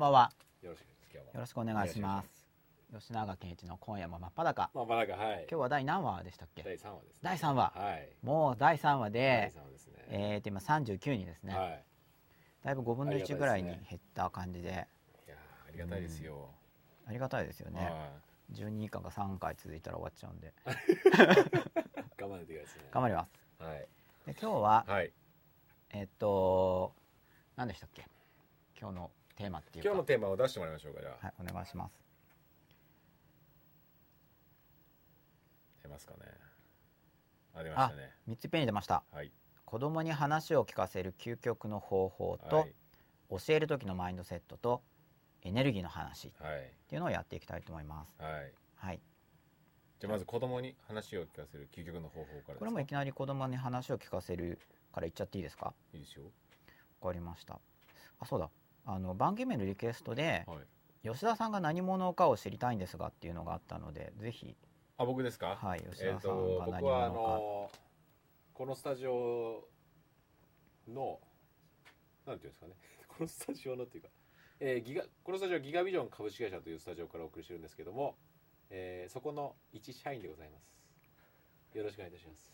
こんばんは。よろしくよろしくお願いします。吉永健一の今夜も真っ裸。まあまあなんかはい。今日は第何話でしたっけ？第三話ですね。第三話。はい。もう第3話第で、三話ですね。えーと今39人ですね。はい。だいぶ5分の1ありがたいですね。ぐらいに減った感じで、いやーありがたいですよ。ありがたいですよね。は12以下が3回続いたら終わっちゃうんで、い頑張ってください頑張ります。はい。で今日は、はい。えっと、何でしたっけ？今日のテーマっていうか。今日のテーマを出してもらいましょうかじゃあはい、お願いします。出ますかねあ出ましたね3つペンに出ました。はい子供に話を聞かせる究極の方法と、はい教える時のマインドセットとエネルギーの話っはいていうのをやっていきたいと思います。はいはい。じゃあまず子供に話を聞かせる究極の方法からこれもいきなり子供に話を聞かせるから言っちゃっていいですか？いいですよわかりました。あ、そうだ。あの番組名のリクエストではい。吉田さんが何者かを知りたいんですがっていうのがあったので、ぜひ。あ僕ですか？はい吉田さんとが何僕はあ者か。のこのスタジオのなんていうんですかね？このスタジオのっていうか、えーギガこのスタジオはギガビジョン株式会社というスタジオからお送りしてるんですけども、えーそこの一社員でございます。よろしくお願いいたします。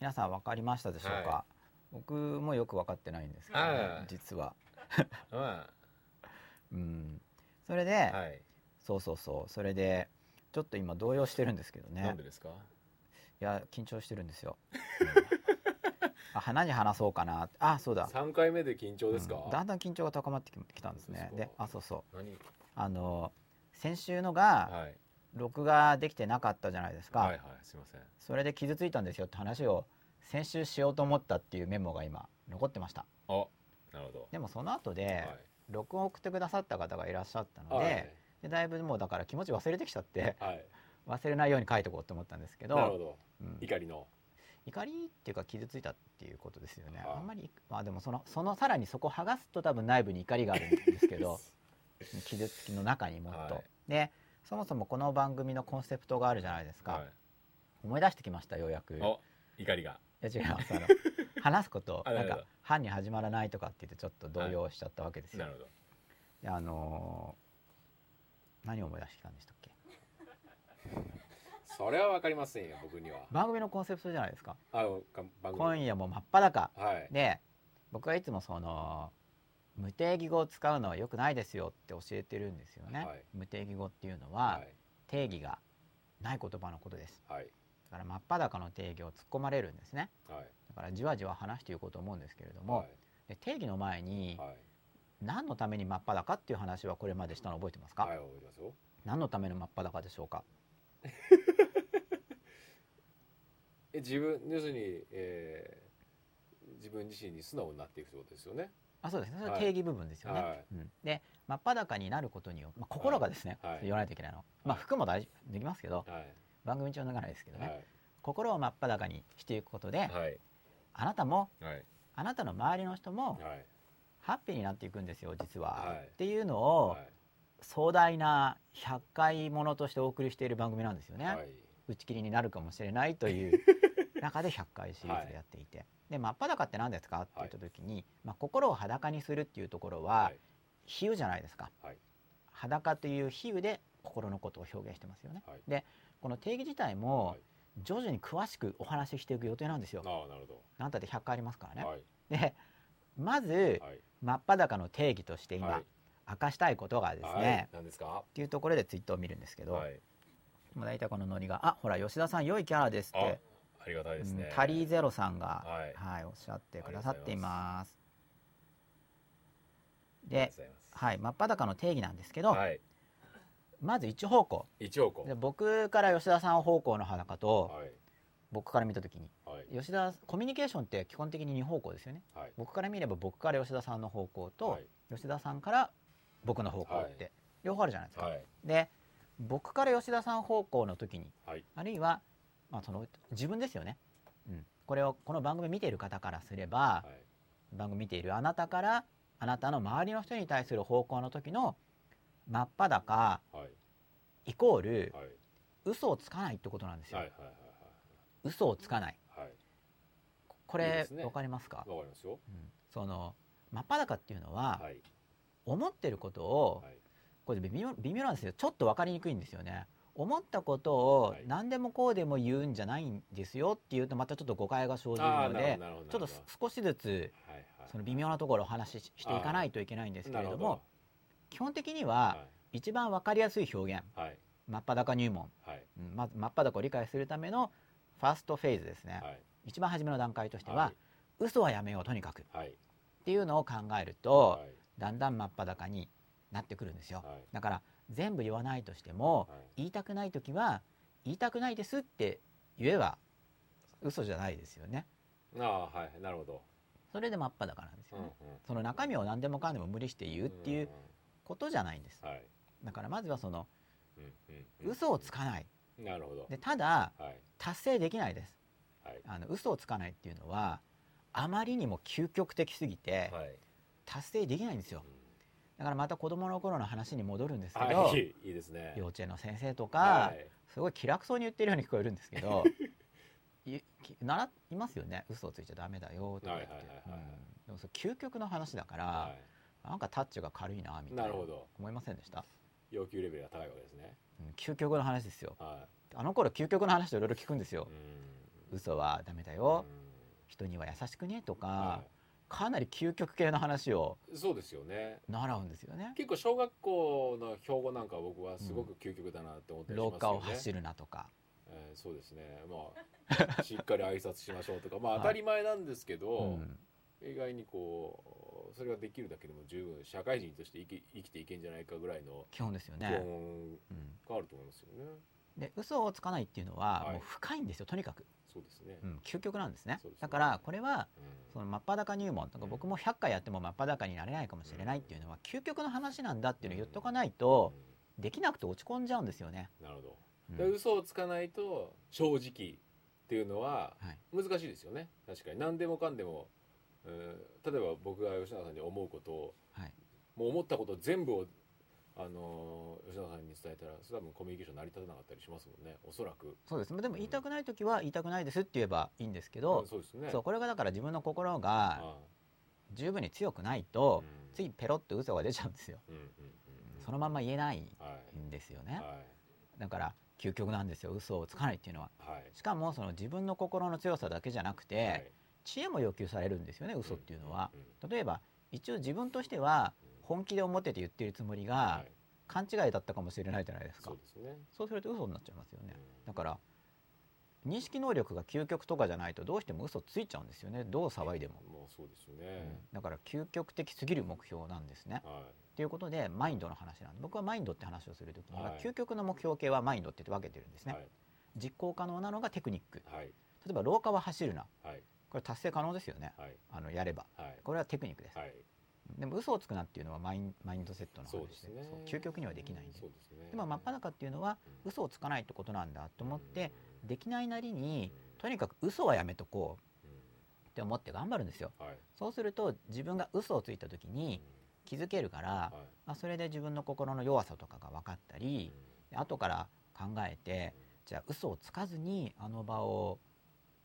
皆さん分かりましたでしょうか、は僕もよく分かってないんですけど、ね実は。ま うん。それで、あはいそうそうそう。それでちょっと今動揺してるんですけどね。なんでですか？いや緊張してるんですよ。あ何話そうかなあそうだ。3回目で緊張ですか、うんだんだん緊張が高まってききたんですね。であそうそう何？あの先週のがはい録画できてなかったじゃないですか。はいはいすいませんそれで傷ついたんですよって話を先週しようと思ったっていうメモが今残ってました。あなるほでもその後で、どはい。録音を送ってくださった方がいらっしゃったので,、はい。でだいぶもうだから気持ち忘れてきちゃってはい。忘れないように書いておこうと思ったんですけどなるほど。うん。怒りの。怒りっていうか傷ついたっていうことですよね、はい。あんまりまあでもそのそのさらにそこ剥がすと多分内部に怒りがあるんですけど 傷つきの中にもっと、はい。でそもそもこの番組のコンセプトがあるじゃないですか、はい。思い出してきましたようやく。怒りがや違いますあの。話すことあなんか「犯に始まらない」とかって言ってちょっと動揺しちゃったわけですよ、なるほど。であのー何を思い出してきたんでしたっけ？それはわかりませんよ僕には。番組のコンセプトじゃないですか。あ今夜も真っ裸。はい。で僕はいつもその無定義語を使うのは良くないですよって教えてるんですよね、はい。無定義語っていうのははい。定義がない言葉のことです。はい。だから真っ裸の定義を突っ込まれるんですね。はい。だからじわじわ話していこうと思うんですけれども、はい。で定義の前にはい。何のために真っ裸っていう話はこれまでしたの覚えてますか、はい覚えてますよ。何のための真っ裸でしょうか？え自分要するに、えー自分自身に素直になっていくってことですよね。あそうですね。それ定義部分ですよね、はい。うん、で真っ裸になることによまあ、心がですね、はい。言わないといけないの、まあ、服も大事できますけど。はい番組中脱がないですけどね、はい。心を真っ裸にしていくことで、はい。あなたもはい。あなたの周りの人もはい。ハッピーになっていくんですよ実は、はい。っていうのを、はい。壮大な100回ものとしてお送りしている番組なんですよね、はい。打ち切りになるかもしれないという 中で100回シリーズでやっていて、で真っ裸って何ですか？って言った時に、まあ、心を裸にするっていうところは、はい。比喩じゃないですか、はい。裸という比喩で心のことを表現してますよね、はい。でこの定義自体もはい。徐々に詳しくお話ししていく予定なんですよ、ああなるほなんたって100回ありますからね、どはい。でまずはい。真っ裸の定義として今、はい。明かしたいことがですね、はい。何ですか？っていうところでツイートを見るんですけど、はい。もう大体このノリが「あほら吉田さん良いキャラです」っあて、ありがたいですね。うんタリーゼロさんが、はい。はい、おっしゃってくださっています。ではい、真っ裸の定義なんですけど、はいまず一方向。一応こで僕から吉田さん方向の裸と、はい。僕から見た時にはい。吉田コミュニケーションって基本的に2方向ですよね。はい。僕から見れば僕から吉田さんの方向と、はい。吉田さんから僕の方向って、はい。両方あるじゃないですか。はい。で僕から吉田さん方向の時にはい。あるいは、まあ、その自分ですよね、うん、これをこの番組見ている方からすれば、はい。番組見ているあなたからあなたの周りの人に対する方向の時の真っ裸はい。イコールはい。嘘をつかないってことなんですよ、はいはい嘘をつかない。はい。はいこれいいですね。わかりますか、わかりますよ。うん。その真っ裸っていうのは、はい。思ってることを、はい。これ微妙微妙なんですよ。ちょっと分かりにくいんですよね。思ったことをはい。何でもこうでも言うんじゃないんですよっていうとまたちょっと誤解が生じるのでちょっと少しずつはいはいその微妙なところをお話ししていかないといけないんですけれども基本的にはは一番分かりやすい表現。いはい。真っ裸入門。はい。うんまず真っ裸を理解するためのファーストフェーズですね。はい。一番初めの段階としてはは嘘はやめようとにかく。っい。はいていうのを考えるとはい。だんだん真っ裸になってくるんですよ。はい。だから全部言わないとしてもはい。言いたくない時は言いたくないですって言えば嘘じゃないですよね。ああはい。なるほど。それで真っ裸なんですようんね、その中身を何でもかんでも無理して言うっていうことじゃないんです。うんはい。だからまずはそのうんうんうん。嘘をつかない。なるほど。でただはい。達成できないです。はい。あの嘘をつかないっていうのはあまりにも究極的すぎてはい。達成できないんですよ。だからまた子供の頃の話に戻るんですけど、はい。いいですね。幼稚園の先生とか、はい。すごい気楽そうに言ってるように聞こえるんですけど 習いますよね。嘘をついちゃダメだよとか言って。はいはいはいはいうん。でもそれ究極の話だから、はなんかタッチが軽いなみたいななるほど。思いませんでした、い要求レベルが高いわけですね。うん究極の話ですよ。はあの頃究極の話といろいろ聞くんですよ。い、うん。嘘はダメだうよん。人には優しくねとか、はかなり究極系の話をいそうですよね。習うんですよね。結構小学校の標語なんかは僕はすごく究極だなって思ったりしますよね、廊下を走るなとか。えーそうですね。まあ しっかり挨拶しましょうとか。まあはい。当たり前なんですけど、うん。意外にこうそれができるだけでも十分社会人として生き生きていけんじゃないかぐらいの基本ですよ基ね、本うんがあると思いますよね。で嘘をつかないっていうのははい。もう深いんですよとにかく、そうですね。うん、究極なんですね。ね。だからこれはうん。その真っ裸入門とかうん。僕も100回やっても真っ裸になれないかもしれないっていうのは究極の話なんだっていうのを言っとかないとできなくて落ち込んじゃうんですよね。うんなるほど。うん。で嘘をつかないと正直っていうのははい。難しいですよね。確かに。何でもかんでも、うん例えば僕が吉永さんに思うことをはいもう思ったこと全部をあのー吉永さんに伝えたらそれ多分コミュニケーション成り立たなかったりしますもんね。おそらく。そうですでも言いたくない時は言いたくないですって言えばいいんですけど、うんそうですね。そうこれがだから自分の心があ十分に強くないあとうんついペロッと嘘が出ちゃうんですよ。うんうんうんうんそのまんま言えないはいんですよね。はだから究極なんですよ嘘をつかないっていうのは。いはいしかもその自分の心の強さだけじゃなくて、はい知恵も要求されるんですよね嘘っていうのは。例えば一応自分としては本気で思ってて言ってるつもりがはい。勘違いだったかもしれないじゃないですか。そう。ですると嘘になっちゃいますよね。うん。だから認識能力が究極とかじゃないとどうしても嘘ついちゃうんですよね。どう騒いでも、もうそうですようん。ね。だから究極的すぎる目標なんですね。はということでマインドの話なんで僕はマインドって話をする時には、はい。究極の目標系はマインドって分けてるんですね、いはい。実行可能なのがテクニック。はい。例えば廊下は走るな。はいこれ達成可能ですよね。はい。あのやれば。はい。これはテクニックです、はい。でも嘘をつくなっていうのはマインマインドセットの話で。そうですね。究極にはできないんで。そうですね。でも真っ裸っていうのはうん。嘘をつかないってことなんだと思ってうん。できないなりにとにかく嘘はやめとこううん。って思って頑張るんですよ。はい。そうすると自分が嘘をついた時に気づけるから、あ、それで自分の心の弱さとかが分かったりで後から考えてじゃあ嘘をつかずにあの場を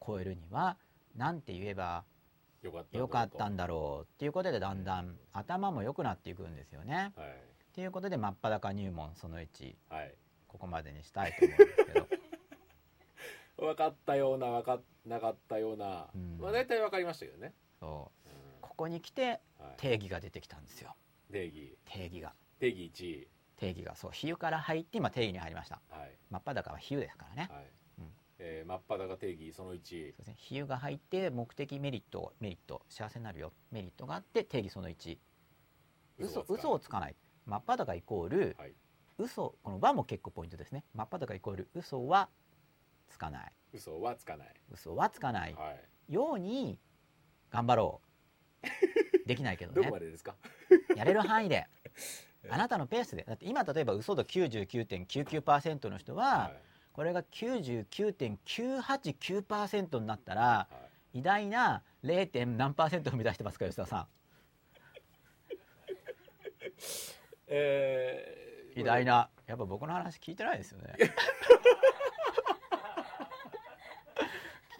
超えるには何て言えばよかったんだだろうっていうことでだんだん頭も良くなっていくんですよね。はい。っていうことで真っ裸入門その1はい。ここまでにしたいと思うんですけど。分かったような分かんなかったような。うん。まあ大体分かりましたけどね。そう。うん。ここに来てはい。定義が出てきたんですよ。定義。定義が。定義1定義が。そう。比喩から入って今定義に入りました。はい。真っ裸は比喩ですからね。はい。うんえー真っ裸定義その1そうですね。比喩が入って目的メリットメリット幸せになるよ。メリットがあって定義その1嘘嘘をつかない。真っ裸イコールはい。嘘この和も結構ポイントですね。真っ裸イコール嘘はつかない。嘘はつかない。嘘はつかない。はい。ように頑張ろう。できないけど どねこまでですか？やれる範囲で。あなたのペースで。だって今例えば嘘度99.99%の人は、はいこれが99.989%になったらはい。偉大な 0. 点何パーセント生み出してますか吉田さ えーん偉大な。やっぱ僕の話聞いてないですよね。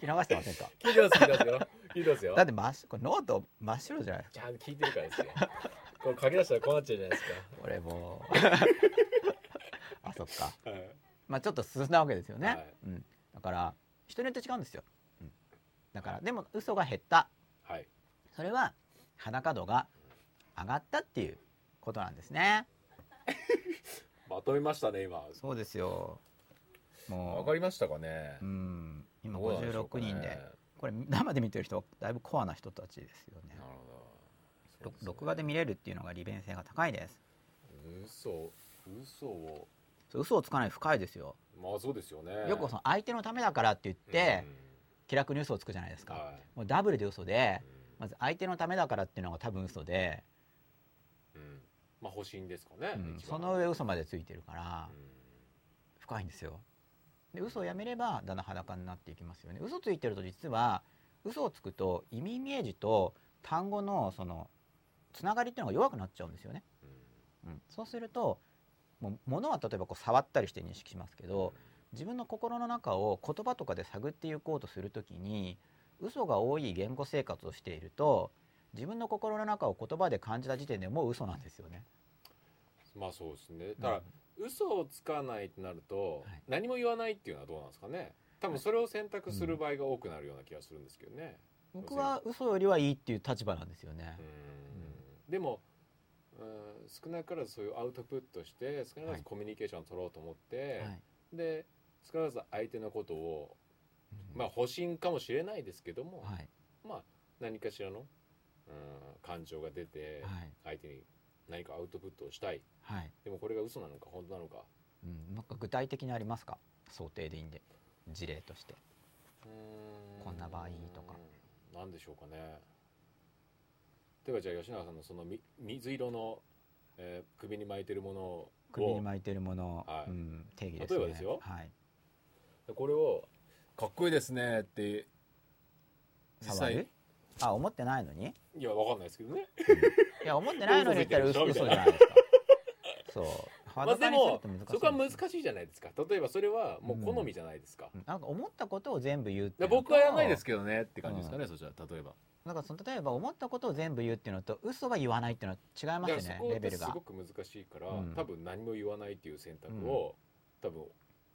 聞き流してませんか？聞いてます聞いてますよ。聞いてますよ。だって真っこれノート真っ白じゃないですか。ちゃんと聞いてるからですよこれ書き出したらこうなっちゃうじゃないですこれ もう。あそっかか。はいまあちょっと進んだわけですよね、はい。うん、だから人によって違うんですよ、うん、だからでも嘘が減った。はい。それは裸度が上がったっていうことなんですね。まとめましたね今。そうですよ。もうわかりましたかね。うん。今どうなんでしょうか56ね人で。これ生で見てる人だいぶコアな人たちですよね。なるほど。ろ録画で見れるっていうのが利便性が高いです。嘘。嘘を嘘をつかない深いですよ。まあそうですよね。よくその相手のためだからって言って気楽に嘘をつくじゃないですか、うんはい。もうダブルで嘘でうまず相手のためだからっていうのが多分嘘で、んうん。まあ保身ですかねうん。その上嘘までついてるからうん。深いんですよ。で嘘をやめればだんだん裸になっていきますよね。嘘ついてると実は嘘をつくと意味イメージと単語のそのつながりっていうのが弱くなっちゃうんですよね、うん、そうするともう物は例えばこう触ったりして認識しますけど自分の心の中を言葉とかで探っていこうとするときに嘘が多い言語生活をしていると自分の心の中を言葉で感じた時点でもう嘘なんですよね。まあそうですね。だから嘘をつかないってなるとはい。何も言わないっていうのはどうなんですかね。多分それを選択する場合が多くなるような気がするんですけどね。僕は嘘よりはいいっていう立場なんですよね。う。ん。でもうん少なからずそういうアウトプットして少なからはいずコミュニケーションを取ろうと思って、はい。で少なからず相手のことをうん。まあ保身かもしれないですけども、はい。まあ何かしらのうん感情が出てはい。相手に何かアウトプットをしたい。はい。でもこれが嘘なのか本当なのか。うん、なんか具体的にありますか？想定でいいんで。事例として。こんな場合とか。なんでしょうかね例えばじゃあ吉永さんのそのみ水色の、えー首に巻いてるものを首に巻いてるもの、はい。うん、定義ですね。例えばですよ。はい、これをかっこいいですねって実際。あ思ってないのに？いやわかんないですけどね。いや思ってないのに言ったら嘘じゃないですか。そう。まあでもそこは難しいじゃないですか。例えばそれはもう好みじゃないですか,、うん。なんか思ったことを全部言うって僕はやらないですけどねって感じですかね、そしたら例えばなんかその例えば思ったことを全部言うっていうのと嘘は言わないっていうのは違いますよねレベルが。すごく難しいから、うん。多分何も言わないっていう選択を、多分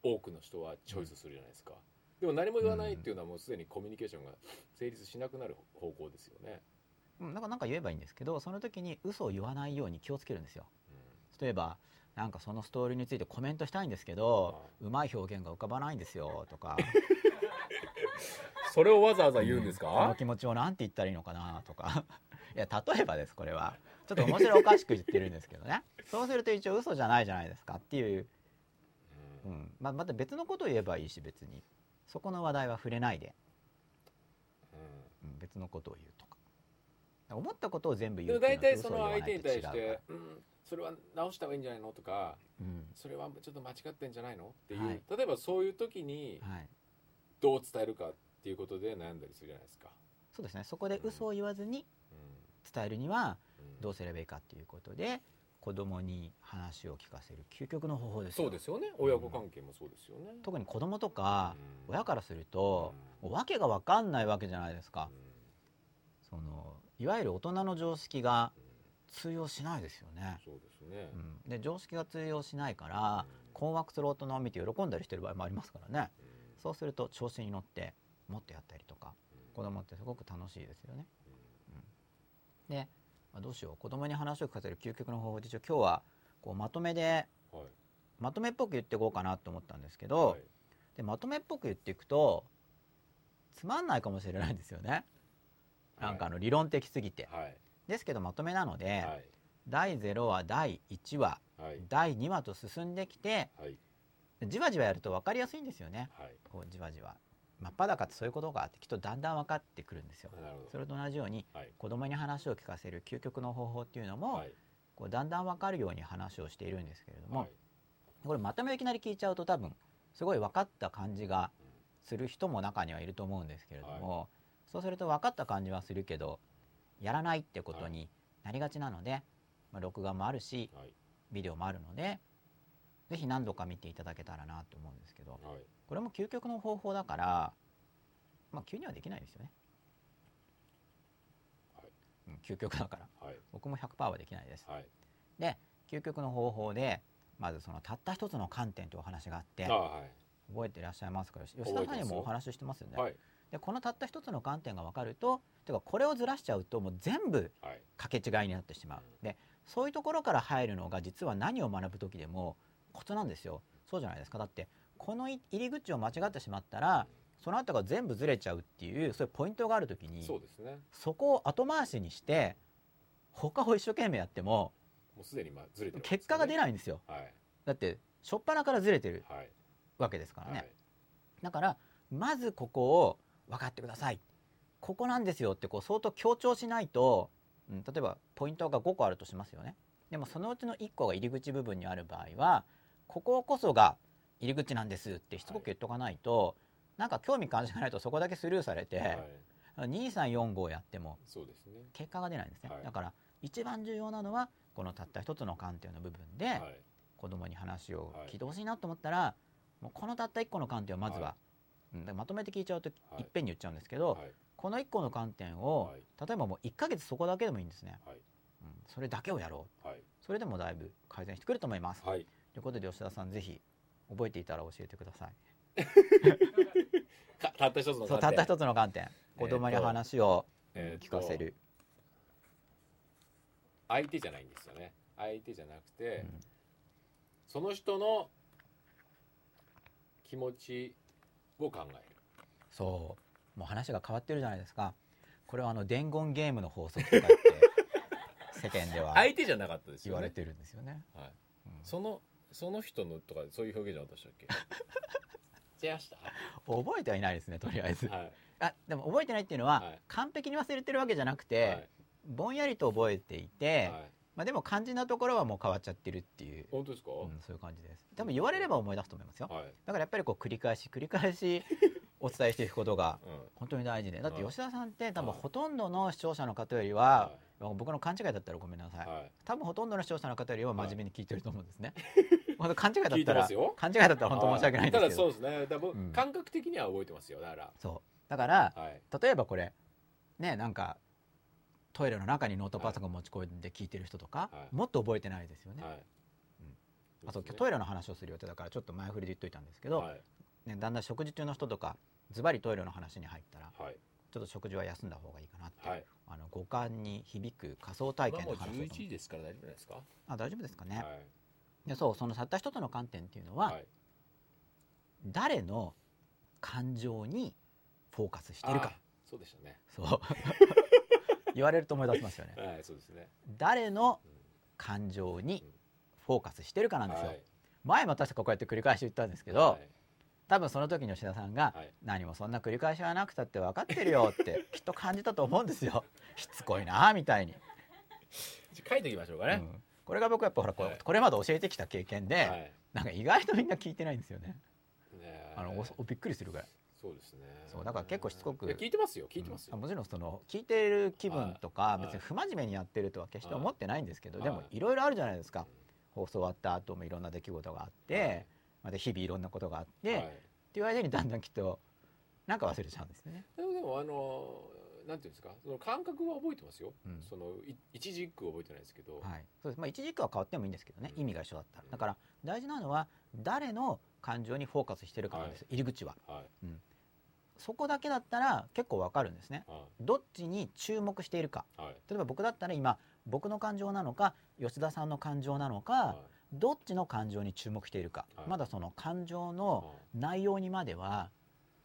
多くの人はチョイスするじゃないですか、でも何も言わないっていうのはもうすでにコミュニケーションが成立しなくなる方向ですよね、うんなんかなんか言えばいいんですけどその時に嘘を言わないように気をつけるんですよ。例えばなんかそのストーリーについてコメントしたいんですけどうまい表現が浮かばないんですよとか それをわざわざ言うんですこのか、気持ちをなんて言ったらいいのかなとか。いや例えばですこれは。ちょっと面白おかしく言ってるんですけどね。そうすると一応嘘じゃないじゃないですかっていう、うん。うん。まあ、また別のことを言えばいいし別にそこの話題は触れないで、うん。うん、別のことを言うとか。思ったことを全部言うっていう大のは体その相手に対して、うん、それは直した方がいいんじゃないのとかうかそれはちょっと間違ってんじゃないの？っていう、はい。例えばそういう時にどう伝えるかっていうことで悩んだりするじゃないですか、そうですね。そこで嘘を言わずにう伝えるにはん。どうすればいいかっていうことで子供に話を聞かせる究極の方法ですよ。そうですよね。親子関係もそうですよね、特に子供とかうん。親からすると、もう訳が分かんないわけじゃないですか、そのいわゆる大人の常識がうん。うん通用しないですよね、そうですね、うん、で常識が通用しないから困惑する大人を見て喜んだりしてる場合もありますからね。うん。そうすると調子に乗ってもっとやったりとか子供ってすごく楽しいですよね。で、まあ、どうしよう。子供に話を聞かせる究極の方法で一応今日はこうまとめではい。まとめっぽく言っていこうかなと思ったんですけど、はい。でまとめっぽく言っていくとつまんないかもしれないんですよね。なんかあの理論的すぎて、はい。ですけどまとめなので、はい。第0話第1話はい。第2話と進んできてはい。じわじわやると分かりやすいんですよね。はい。こうじわじわ真っ裸ってそういうことがあってきっとだんだん分かってくるんですよ。それと同じようにはい。子供に話を聞かせる究極の方法っていうのも、はい。こうだんだん分かるように話をしているんですけれども、はい。これまとめをいきなり聞いちゃうと多分すごい分かった感じがする人も中にはいると思うんですけれども、そうすると分かった感じはするけどやらないってことになりがちなので、まあ、録画もあるしはい。ビデオもあるのでぜひ何度か見ていただけたらなと思うんですけど。はいこれも究極の方法だから、まあ、急にはできないですよね。はい。うん究極だから。はい。僕も100%はできないです。はい。で究極の方法でまずそのたった一つの観点というお話があってあはい。覚えていらっしゃいますか？吉田さんにもお話ししてますよね。はい。でこのたった一つの観点が分かるとてかこれをずらしちゃうともう全部はい。かけ違いになってしまう。でそういうところから入るのが実は何を学ぶ時でもコツなんですよ。そうじゃないですか。だってこのい入り口を間違ってしまったらその後が全部ずれちゃうっていうそういうポイントがある時にそうですね。そこを後回しにして他を一生懸命やってももうすでにまあずれてる結果が出いないんですよ。はい。だって初っ端からずれてるはい。わけですからね、はい。だからまずここを分かってください。ここなんですよってこう相当強調しないと、うん、例えばポイントが5個あるとしますよね。でもそのうちの1個が入り口部分にある場合はこここそが入り口なんですってしつこく言っとかないと、なんか興味関心がないとそこだけスルーされて、はい。2345やっても結果が出ないんですね、はい。だから一番重要なのはこのたった一つの観点の部分で、はい。子供に話をはい聞いてほしいなと思ったら、もうこのたった1個の観点をまずは、まとめて聞いちゃうとはい。いっぺんに言っちゃうんですけど、はい。この1個の観点を、はい。例えばもう1ヶ月そこだけでもいいんですね、はい。うん、それだけをやろう。はい。それでもだいぶ改善してくると思います、はい。ということで吉田さんぜひ覚えていたら教えてください。かたった一つのそうたった一つの観点。子供に話を、えー聞かせる、相手じゃないんですよね。相手じゃなくて、うん。その人の気持ちを考える。そう。もう話が変わってるじゃないですか。これはあの伝言ゲームの法則とかって世間では 相手じゃなかったですよね。言われてるんですよね、はい、うん。そのその人のとかそういう表現じゃなかったでしたっけ？違いました？覚えてはいないですねとりあえず、はい。あでも覚えてないっていうのは、はい。完璧に忘れてるわけじゃなくて、はい。ぼんやりと覚えていて、はい。まあ、でも肝心なところはもう変わっちゃってるっていう、本当ですか、うん、そういう感じです。多分言われれば思い出すと思いますよ。はい、だからやっぱりこう繰り返し繰り返しお伝えしていくことが うん。本当に大事で。だってはい。吉田さんって多分はい。ほとんどの視聴者の方よりは、僕の勘違いだったらごめんなさい、はい。多分ほとんどの視聴者の方よりは真面目に聞いてると思うんですね、本当勘違いだってたら勘違いだったら本当申し訳ないんですけどただそうですね。うん。感覚的には覚えてますよ。だから。そう。だからはい。例えばこれねなんかトイレの中にノートパソコン持ち込んで聞いてる人とか、はい。もっと覚えてないですよね、はい。あとトイレの話をする予定だからちょっと前振りで言っといたんですけど、はい。ね、だんだん食事中の人とかズバリトイレの話に入ったらはいちょっと食事は休んだ方がいいかなって、はい。あの五感に響く仮想体験の話をと思11時ですから大丈夫ですか？あ大丈夫ですかね、はい。でそうそのたった一つの観点っていうのは、はい。誰の感情にフォーカスしてるか。あそうでしたね。そう。言われると思い出しますよね。はいそうですね。誰のうん。感情にフォーカスしてるかなんですよ、はい。前も確かこうやって繰り返し言ったんですけど、はい多分その時に吉田さんが、はい。何もそんな繰り返しはなくたって分かってるよって きっと感じたと思うんですよ。しつこいなみたいに、書いておきましょうかね。うん。これが僕やっぱほらこれ,、はい。これまで教えてきた経験で、はい。なんか意外とみんな聞いてないんですよね。ねあのおおびっくりするぐらい。そうですね。そうだから結構しつこく聞いてますよ聞いてますよ。うん。もちろんその聞いてる気分とかはい。別に不真面目にやってるとは決して思ってないんですけど、はいでもい。ろいろあるじゃないですか、放送終わった後もいろんな出来事があって、また日々いろんなことがあって、はい。っていう間にだんだんきっとなんか忘れちゃうんですよね。でもあのなんていうんですかその感覚は覚えてますよ、うん。そのい一字一句覚えてないですけど、はい、そうです。まあ一軸は変わってもいいんですけどね、うん。意味が一緒だったら。だから大事なのは誰の感情にフォーカスしてるかなんです、入り口は。はい。そこだけだったら結構わかるんですね。はどっちに注目しているか。いはい。例えば僕だったら今僕の感情なのか吉田さんの感情なのか、はいどっちの感情に注目しているか、はい。まだその感情の内容にまでは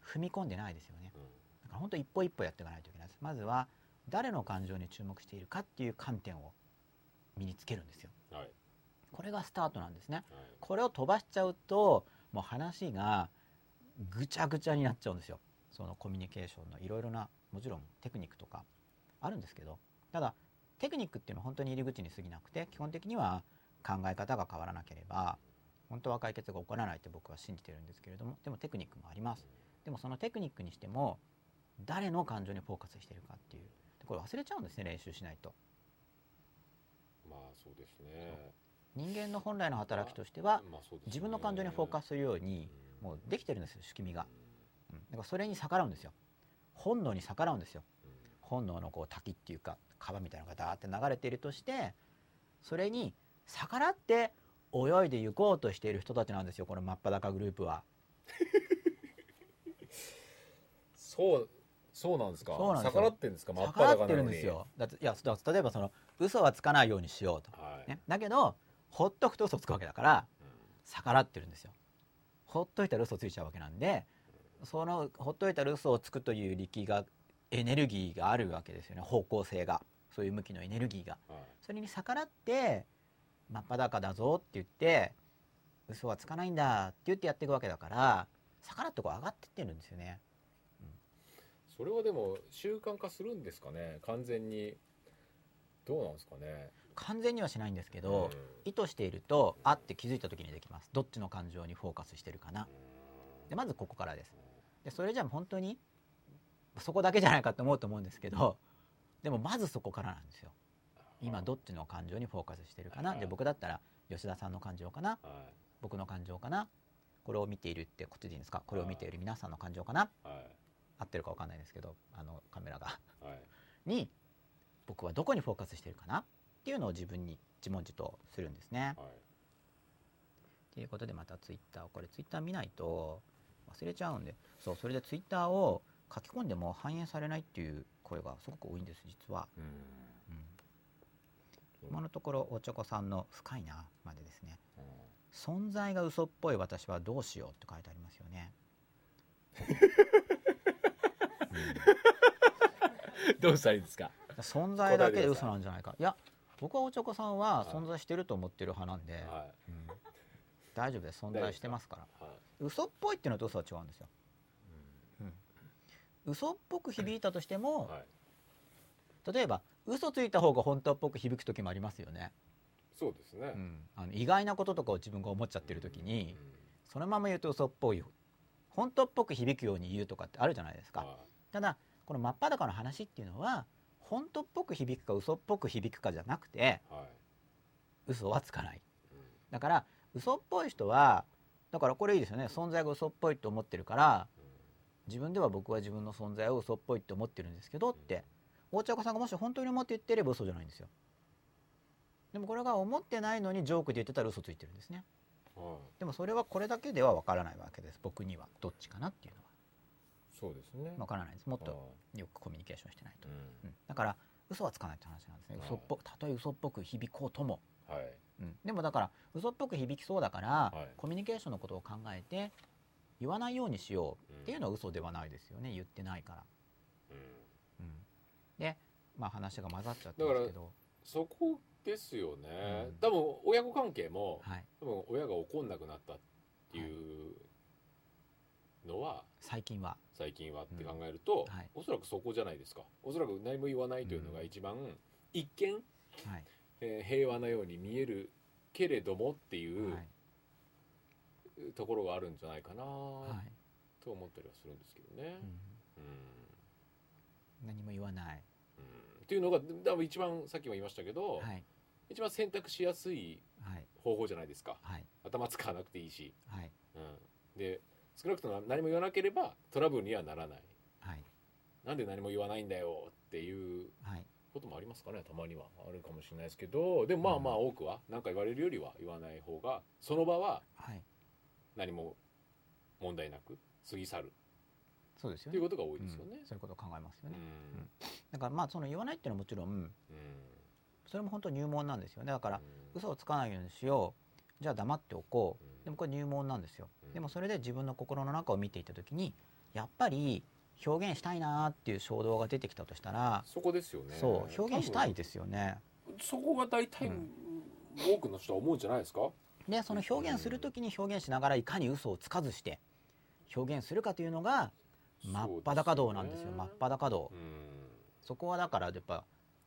踏み込んでないですよね。うん。だから本当一歩一歩やっていかないといけないです。まずは誰の感情に注目しているかっていう観点を身につけるんですよ。はい。これがスタートなんですね。はい。これを飛ばしちゃうともう話がぐちゃぐちゃになっちゃうんですよ。そのコミュニケーションのいろいろなもちろんテクニックとかあるんですけど。ただテクニックっていうのは本当に入り口に過ぎなくて基本的には考え方が変わらなければ本当は解決が起こらないって僕は信じてるんですけれどもでもテクニックもあります。でもそのテクニックにしても誰の感情にフォーカスしてるかっていう。でこれ忘れちゃうんですね練習しないと。まあそうですね。人間の本来の働きとしてはまあそうですね。自分の感情にフォーカスするようにうん。もうできてるんですよ仕組みが、うん、だからそれに逆らうんですよ。本能に逆らうんですよ。うん。本能のこう滝っていうか川みたいなのがダーって流れているとしてそれに逆らって泳いで行こうとしている人たちなんですよこの真っ裸グループは。そうそうなんですか？逆らってんですか？真っ逆ら裸なのにってるんですよ。だっていや例えばその嘘はつかないようにしようと、はい、ね、だけどほっとくと嘘つくわけだからうん。逆らってるんですよ。ほっといたら嘘ついちゃうわけなんでそのほっといたら嘘をつくという力がエネルギーがあるわけですよね。方向性が。そういう向きのエネルギーが。はい。それに逆らって真っ裸だぞって言って嘘はつかないんだって言ってやっていくわけだから逆らってこう上がってってるんですよね。それはでも習慣化するんですかね？完全に。どうなんですかね？完全にはしないんですけど、うん。意図しているとあって気づいた時にできます。どっちの感情にフォーカスしてるかな。でまずここからです。でそれじゃあ本当にそこだけじゃないかと思うと思うんですけどでもまずそこからなんですよ今どっちの感情にフォーカスしてるかな？はい。で僕だったら吉田さんの感情かな？は僕の感情かな？これを見ているってこっちでいいんですか？これを見ている皆さんの感情かな？合ってるか分かんないですけどあのカメラが。はい。に僕はどこにフォーカスしてるかな？っていうのを自分に自問自答するんですね。はい。ということでまたツイッターをこれツイッター見ないと忘れちゃうんで。そうそれでツイッターを書き込んでも反映されないっていう声がすごく多いんです実は、のところおちょこさんの「深いな」までですね。うん「存在が嘘っぽい私はどうしよう」って書いてありますよね。どうしたらいいですか？うん存在だけで嘘なんじゃないか。いや僕はおちょこさんは存在してると思ってる派なんで、はうん。大丈夫です。存在してますから。いはい。嘘っぽいっていうのと嘘は違うんですよ。嘘っぽく響いたとしても、はい。例えば嘘ついた方が本当っぽく響く時もありますよね、そうですね。うん、あの意外なこととかを自分が思っちゃってる時に、そのまま言うと嘘っぽい本当っぽく響くように言うとかってあるじゃないですか、はただこの真っ裸の話っていうのは本当っぽく響くか嘘っぽく響くかじゃなくていはい。嘘はつかない。うん。だから嘘っぽい人はだからこれいいですよね。存在が嘘っぽいと思ってるから自分では僕は自分の存在を嘘っぽいって思ってるんですけどって大茶子さんがもし本当に思って言ってれば嘘じゃないんですよ。でもこれが思ってないのにジョークで言ってたら嘘ついてるんですね。はい。でもそれはこれだけでは分からないわけです。僕にはどっちかなっていうのは。そうですね。分からないです。もっとはよくコミュニケーションしてないと、いうん。うん。だから嘘はつかないって話なんですね。はい。嘘っぽたとえ嘘っぽく響こうとも、はい。うん、でもだから嘘っぽく響きそうだから、はい。コミュニケーションのことを考えて言わないようにしようっていうのは嘘ではないですよね。言ってないから、でまあ話が混ざっちゃってますけど。そこですよね。うん。多分親子関係もはい。多分親が怒んなくなったっていうのは最近は。最近はって考えるとはい。おそらくそこじゃないですか。おそらく何も言わないというのが一番一見はい、えー平和なように見えるけれどもっていうはい。ところがあるんじゃないかなはい。と思ったりはするんですけどね。うん。うん。何も言わない、うんっていうのが多分一番さっきも言いましたけど、はい。一番選択しやすいはい方法じゃないですか。はい。頭使わなくていいし、はい。うん、で少なくとも何も言わなければトラブルにはならない。はい。なんで何も言わないんだよっていうはい。こともありますかねたまには。あるかもしれないですけどでもまあまあ多くは何か言われるよりは言わない方がその場ははい。何も問題なく過ぎ去るそうですよね。っていうことが多いですよね。うん。そういうことを考えますようん。ね、だからまあその言わないっていうのはもちろんうん。それも本当入門なんですよね。だからうん。嘘をつかないようにしよう。じゃあ黙っておこう。うん。でもこれ入門なんですよ。うん。でもそれで自分の心の中を見ていた時にやっぱり表現したいなっていう衝動が出てきたとしたらそこですよね。そう表現したいですよね。そこが大体、うん。多くの人は思うんじゃないですか。でその表現する時に表現しながらいかに嘘をつかずして表現するかというのが真っ裸道なんですよ。真っ裸道。うん。そこはだからやっぱ、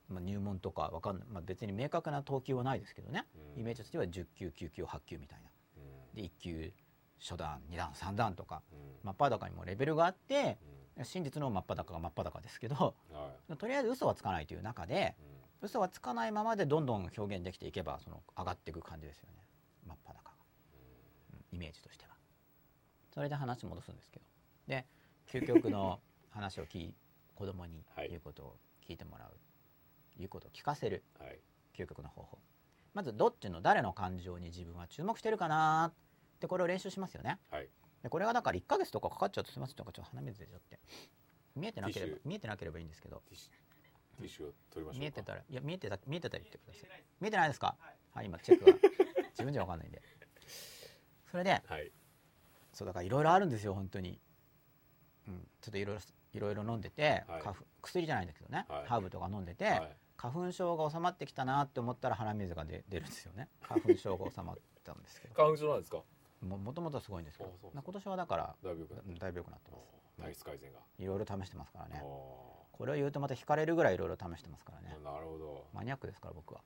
まあ、入門とかわかんない、まあ、別に明確な等級はないですけどね。うん。イメージとしては10級9級8級みたいな。うん。で1級初段2段3段とかうん。真っ裸にもレベルがあって真実の真っ裸が真っ裸ですけどうんはいとりあえず嘘はつかないという中でうん。嘘はつかないままでどんどん表現できていけばその上がっていく感じですよね。真っ裸が、うんイメージとしては。それで話戻すんですけど。で究極の話を聞い子供にはい。言うことを聞いてもらう言うことを聞かせるはい。究極の方法。まずどっちの誰の感情に自分は注目してるかなってこれを練習しますよね。はい。でこれがだから1ヶ月とかかかっちゃうとすみませんとかちょっと鼻水出ちゃって見えてなければ見えてなければいいんですけど。ティッシュ。を取りましょうか。見えてたらいや見えてた見えてたら言ってください。見えてないですか？はい、今チェックが。自分じゃわかんないんで。それではい。そうだからいろいろあるんですよ本当に、うん、ちょっといろいろいろいろ飲んでて、はい。薬じゃないんだけどね、はい。ハーブとか飲んでて、はい。花粉症が収まってきたなって思ったら鼻水が出出るんですよね。花粉症が収まったんですけど。花粉症なんですか？ももともとはすごいんですけど。今年はだからだいぶ良くなってます。ー体質改善が。いろいろ試してますからあねー。これを言うとまた惹かれるぐらいいろいろ試してますからね。なるほど。マニアックですから僕は。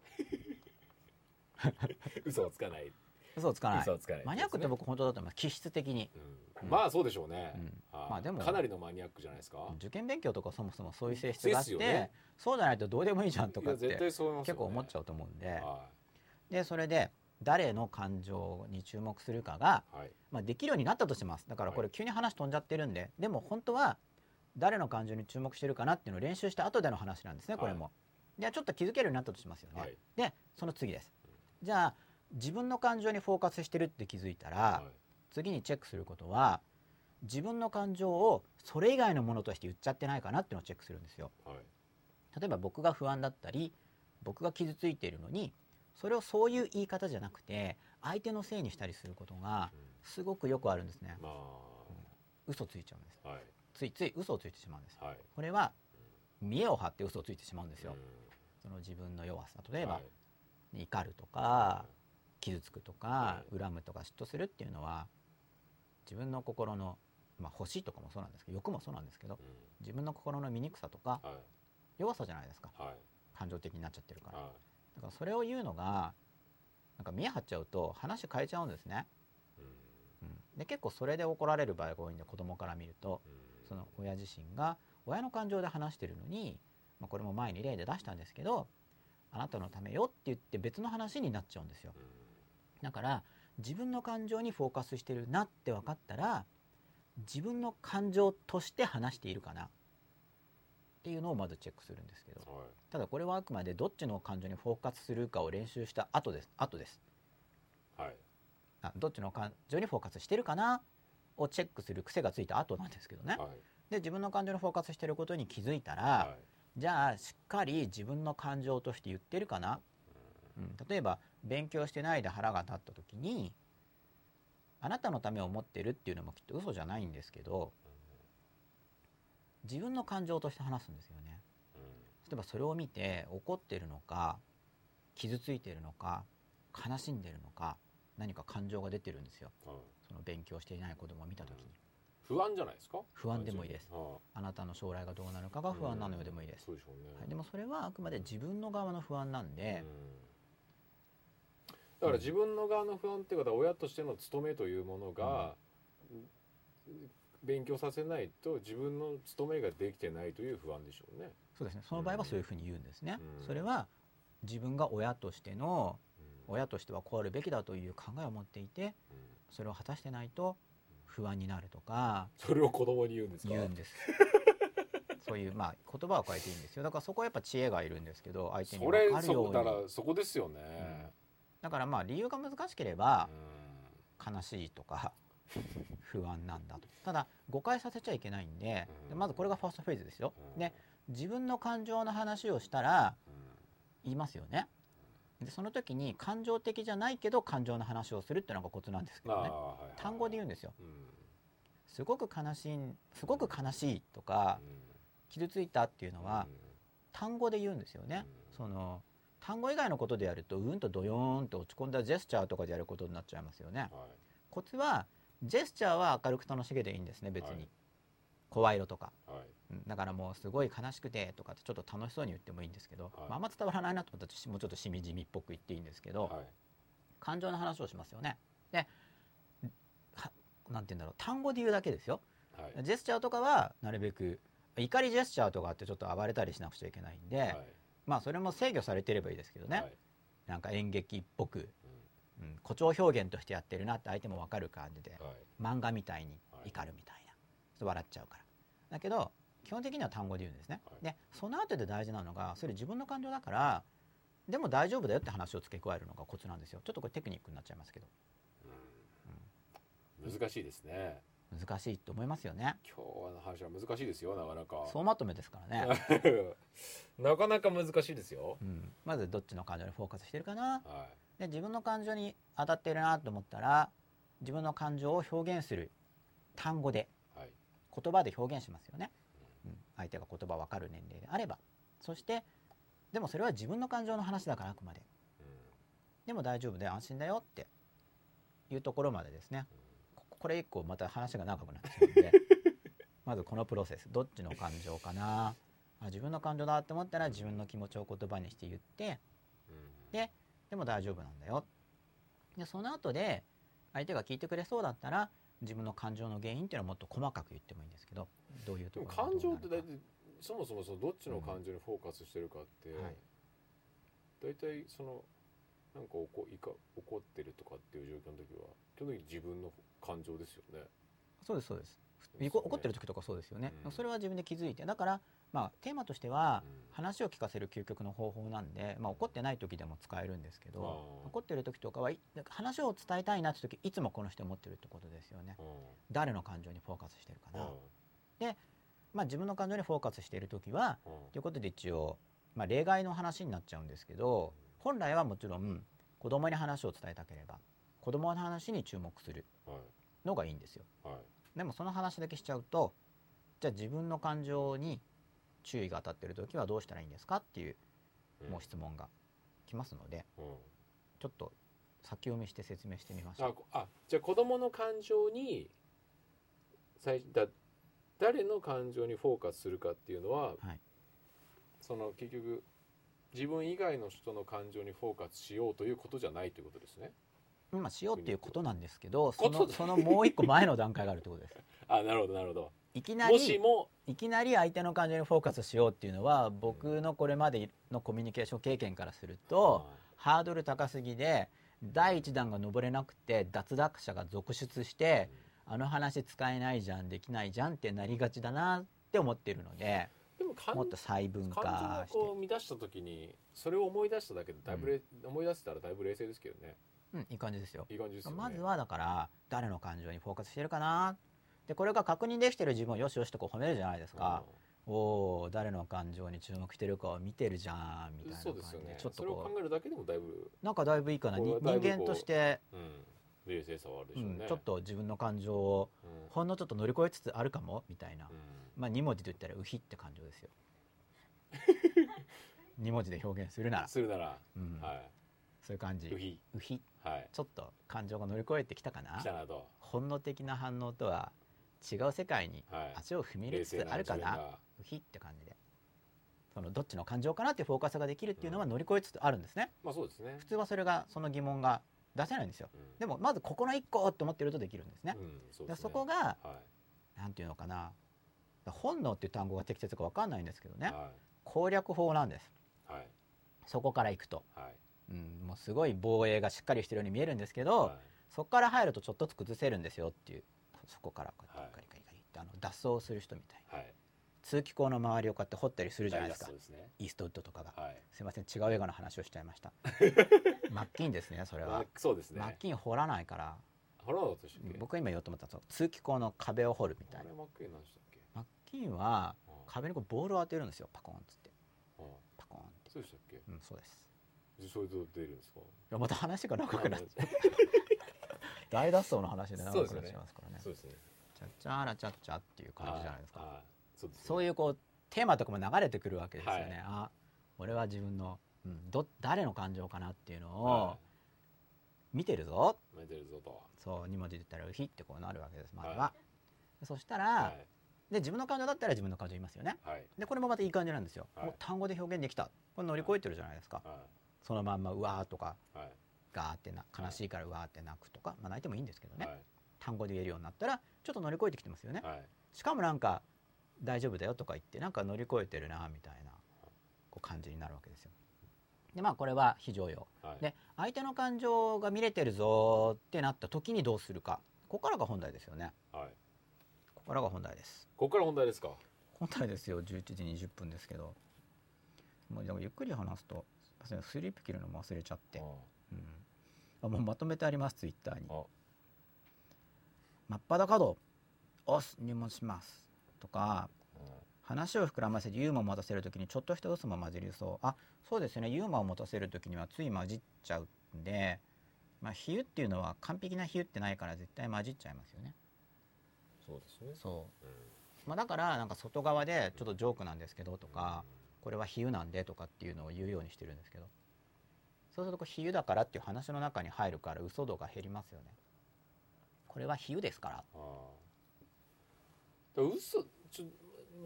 嘘をつかない嘘をつかない。嘘をつかない。マニアックって僕本当だと思います。気質的に。うん。まあそうでしょうね。まあでも。かなりのマニアックじゃないですか。受験勉強とかそもそもそういう性質があって、そうじゃないとどうでもいいじゃんといかって結構思っちゃうと思うんで。はでそれで誰の感情に注目するかが、まあ、できるようになったとします。だからこれ急に話飛んじゃってるんで、でも本当は誰の感情に注目してるかなっていうのを練習した後での話なんですねこれも。じゃあちょっと気づけるようになったとしますよね。はい。でその次です。じゃあ自分の感情にフォーカスしてるって気づいたら、はい。次にチェックすることは自分の感情をそれ以外のものとして言っちゃってないかなっていうのをチェックするんですよ。はい。例えば僕が不安だったり僕が傷ついているのにそれをそういう言い方じゃなくて相手のせいにしたりすることがすごくよくあるんですね。うん。ま嘘ついちゃうんですあはい。ついつい嘘をついてしまうんですはい。これは見栄を張って嘘をついてしまうんですよ。うん。その自分の弱さ。例えば、はい。怒るとか傷つくとかは恨むとか嫉妬するっていうのは自分の心の、まあ、欲しいとかもそうなんですけど欲もそうなんですけどうん。自分の心の醜さとかはい。弱さじゃないですか。はい。感情的になっちゃってるから。はだからそれを言うのがなんか見え張っちゃうと話変えちゃうんですね、いうん。うん、で結構それで怒られる場合が多いんで子供から見るとうん。その親自身が親の感情で話してるのに、まあ、これも前に例で出したんですけどあなたのためよって言って別の話になっちゃうんですよ。うんだから自分の感情にフォーカスしてるなって分かったら自分の感情として話しているかな。っていうのをまずチェックするんですけど。はい。ただこれはあくまでどっちの感情にフォーカスするかを練習した後です。後ですはい。あどっちの感情にフォーカスしてるかな？をチェックする癖がついた後なんですけどね。はい。で自分の感情にフォーカスしてることに気づいたら、はい。じゃあしっかり自分の感情として言ってるかな、うん、例えば勉強してないで腹が立った時にあなたのためを思ってるっていうのもきっと嘘じゃないんですけど自分の感情として話すんですよね。うん例えばそれを見て怒ってるのか傷ついてるのか悲しんでるのか何か感情が出てるんですよ。はいその勉強していない子供を見た時に。不安じゃないですか？不安でもいいです。はあなたの将来がどうなるかが不安なのよでもいいです、ではい、でもそれはあくまで自分の側の不安なんで、だから自分の側の不安っていうことは親としての務めというものが、勉強させないと自分の務めができてないという不安でしょうね。そうですね。その場合はそういうふうに言うんですね、うん。それは自分が親としてのうん。親としてはこうあるべきだという考えを持っていてうん。それを果たしてないと不安になるとかそれを子供に言うんですか？言うんです。そういうまあ言葉は変えていいんですよ。だからそこはやっぱ知恵がいるんですけど相手に分かるよそうこだらそこですよね。だからまあ理由が難しければうん悲しいとか不安なんだと。ただ誤解させちゃいけないんでうん。でまずこれがファーストフェーズですよ。うん。で自分の感情の話をしたら言いますよね。でその時に感情的じゃないけど感情の話をするっていうのがコツなんですけどね。あはいはい単語で言うんですよ。うん。すごく悲しいすごく悲しいとか傷ついたっていうのは単語で言うんですよね。うん。その単語以外のことでやるとうんとドヨーンと落ち込んだジェスチャーとかでやることになっちゃいますよね。うんはい。コツはジェスチャーは明るく楽しげでいいんですね別に、はい。声色とか。はい。うんだからもうすごい悲しくてとかってちょっと楽しそうに言ってもいいんですけど、はい。まあ、あんま伝わらないなと思ったらしもうちょっとしみじみっぽく言っていいんですけど、はい。感情の話をしますよね。ではなんて言うんだろう単語で言うだけですよ。はい。ジェスチャーとかはなるべく怒りジェスチャーとかってちょっと暴れたりしなくちゃいけないんで、はいまあそれも制御されてればいいですけどね、はい。なんか演劇っぽく、うん。うん、誇張表現としてやってるなって相手も分かる感じで。はい。漫画みたいにはい。怒るみたいな、ちょっと笑っちゃうから。だけど基本的には単語で言うんですね、はい。でその後で大事なのがそれ自分の感情だからでも大丈夫だよって話を付け加えるのがコツなんですよ。ちょっとこれテクニックになっちゃいますけど。うん。難しいですね難しいと思いますよね。今日の話は難しいですよなかなか。総まとめですからね、なかなか難しいですよ。うん、まずどっちの感情にフォーカスしてるかな。はで自分の感情に当たってるなと思ったら自分の感情を表現する単語でいはい。言葉で表現しますよね、うん、相手が言葉わかる年齢であれば。そしてでもそれは自分の感情の話だからあくまで。うん。でも大丈夫で安心だよっていうところまでですね。ここれ以降また話が長くなっちゃうんで まずこのプロセスどっちの感情かな。あ自分の感情だって思ったら自分の気持ちを言葉にして言ってうん。ででも大丈夫なんだよ。でその後で相手が聞いてくれそうだったら自分の感情の原因っていうのはもっと細かく言ってもいいんですけどどういうところ感情って大体そもそもそのどっちの感情にフォーカスしてるかって、はい。大体そのなんか怒いか怒ってるとかっていう状況の時は基本的に自分の感情ですよね。そうですそうです。怒怒ってる時とかそうですよね、うん。それは自分で気づいて。だからまあテーマとしてはうん。話を聞かせる究極の方法なんで、まあ、怒ってない時でも使えるんですけどあー怒ってる時とかはい話を伝えたいなって時いつもこの人思ってるってことですよね。うん誰の感情にフォーカスしてるかな、うんまあ、自分の感情にフォーカスしている時はうんということで一応、まあ、例外の話になっちゃうんですけど本来はもちろん子供に話を伝えたければ子供の話に注目するはい。のがいいんですよ。はい。でもその話だけしちゃうとじゃあ自分の感情に注意が当たっている時はどうしたらいいんですかっていううん。もう質問が来ますのでうん。ちょっと先読みして説明してみましょう。あじゃあ子供の感情に最だ誰の感情にフォーカスするかっていうのは、はい。その結局自分以外の人の感情にフォーカスしようということじゃないということですね。今しようっていうことなんですけどその そのもう一個前の段階があるってことです。あなるほどなるほど。いきなもしりもいきなり相手の感情にフォーカスしようっていうのは僕のこれまでのコミュニケーション経験からするとハードル高すぎで第一弾が登れなくて脱落者が続出してあの話使えないじゃんできないじゃんってなりがちだなって思ってるのででも感もっと細分感情化して。をこう乱した時にそれを思い出しただけでだいぶれ、思い出せたらだいぶ冷静ですけどねうんいい感じですよ。いい感じですよね。まずはだから誰の感情にフォーカスしてるかな。でこれが確認できてる自分をよしよしとこう褒めるじゃないですか、おお誰の感情に注目してるかを見てるじゃんみうんたいな感じでねでちょっとこ考えるだけでもだいぶ、うなんかだいぶいいかな？人間として、うん、冷静さはあるでしょうね。うん、ちょっと自分の感情をうん、ほんのちょっと乗り越えつつあるかもみたいな、うん。まあ2文字で言ったら「うひ」って感情ですよ。2文字で表現するなら、するなら、うん。はそういう感じ。い、うひ、うひ。はい、ちょっと感情が乗り越えてきたかな？来たなと、本能的な反応とは違う世界にはい、足を踏み入れつつあるかな？冷静自分が。うひって感じで。そのどっちの感情かなっていうフォーカスができるっていうのは乗り越えつつあるんですね。まあそうですね。普。通はそれがその疑問が出せないんですよ。うん。でもまずここの一個って思ってるとできるんですね。うん、そうでですね。そこがはなんていうのかな？本能っていう単語が適切か分かんないんですけどい、ね。は攻略法なんです。い、はい、そこからいくと、はい、うん、もうすごい防衛がしっかりしてるように見えるんですけど、はい。そこから入るとちょっとずつ崩せるんですよっていうそこからこうやってはい。ガリガリガリってあの脱走する人みたいはい、通気口の周りをこうやって掘ったりするじゃないですか。ね。イーストウッドとかが。はい、すいません違う映画の話をしちゃいました。マッキンですねそれは。まあ、そうですね。マッ。キン掘らないから。ホラーだとしたっけ？僕が今言おうと思ったのは通気口の壁を掘るみたいな。マックイーンたっけ？マッキンはうん。壁にこうボールを当てるんですよ。パコーンっつって。うん。パコーンって。そうでしたっけ？うんそうです。でそれどう出るんですか？いやまた話が長くなっちゃう。あ 大脱走の話で長くなっちゃいますからね。そうですね。チャッチャーラチャッチャっていう感じじゃないですか。そうですね。そういうこうテーマとかも流れてくるわけですよね、はい。あ俺は自分の、うん、ど誰の感情かなっていうのをは見てるぞ。い、見てるぞと。そう2文字で言ったら「うひ」ってこうなるわけですまずは、はそしたら、はい、で自分の感情だったら自分の感情言いますよね。はい、でこれもまたいい感じなんですよ、はい。もう単語で表現できた。これ乗り越えてるじゃないですか、はそのまんま「うわ」とかい、はい、「ガー」ってな悲しいから「うわ」って泣くとか、まあ、泣いてもいいんですけどね、はい、単語で言えるようになったらちょっと乗り越えてきてますよね、はい、しかもなんか「大丈夫だよ」とか言ってなんか乗り越えてるなみたいなこう感じになるわけですよ。でまあこれは非常用。はい。で相手の感情が見れてるぞってなった時にどうするか。ここからが本題ですよね。はい。ここからが本題です。ここから本題ですか？こ本体ですよ。11時20分ですけど。もうゆっくり話すとスリープ切るのも忘れちゃって、うん、あもうまとめてありますツイッターに。あ「真っ裸角押す入門します」とかうん。話を膨らませてユーモアを持たせるときにちょっとした嘘も混じりそう。あそうですね。ユーモアを持たせるときにはつい混じっちゃうんでまあ比喩っていうのは完璧な比喩ってないから絶対混じっちゃいますよね。そうですね。そう。うん。まあ、だからなんか外側でちょっとジョークなんですけどとかこれは比喩なんでとかっていうのを言うようにしてるんですけど。そうすると比喩だからっていう話の中に入るから嘘度が減りますよね。これは比喩ですから。あ嘘ちょ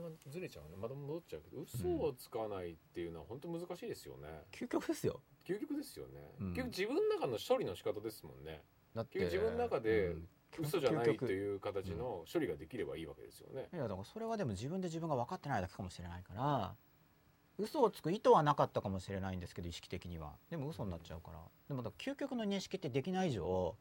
まずれちゃうね。また戻っちゃうけど嘘をつかないっていうのは本当難しいですよね、究極ですよ。究極ですよね、うん。結局自分の中の処理の仕方ですもんね。だって自分の中でうん。嘘じゃないという形の処理ができればいいわけですよね、いやだからそれはでも自分で自分が分かってないだけかもしれないから嘘をつく意図はなかったかもしれないんですけど意識的には。でも嘘になっちゃうから。でもだから究極の認識ってできない以上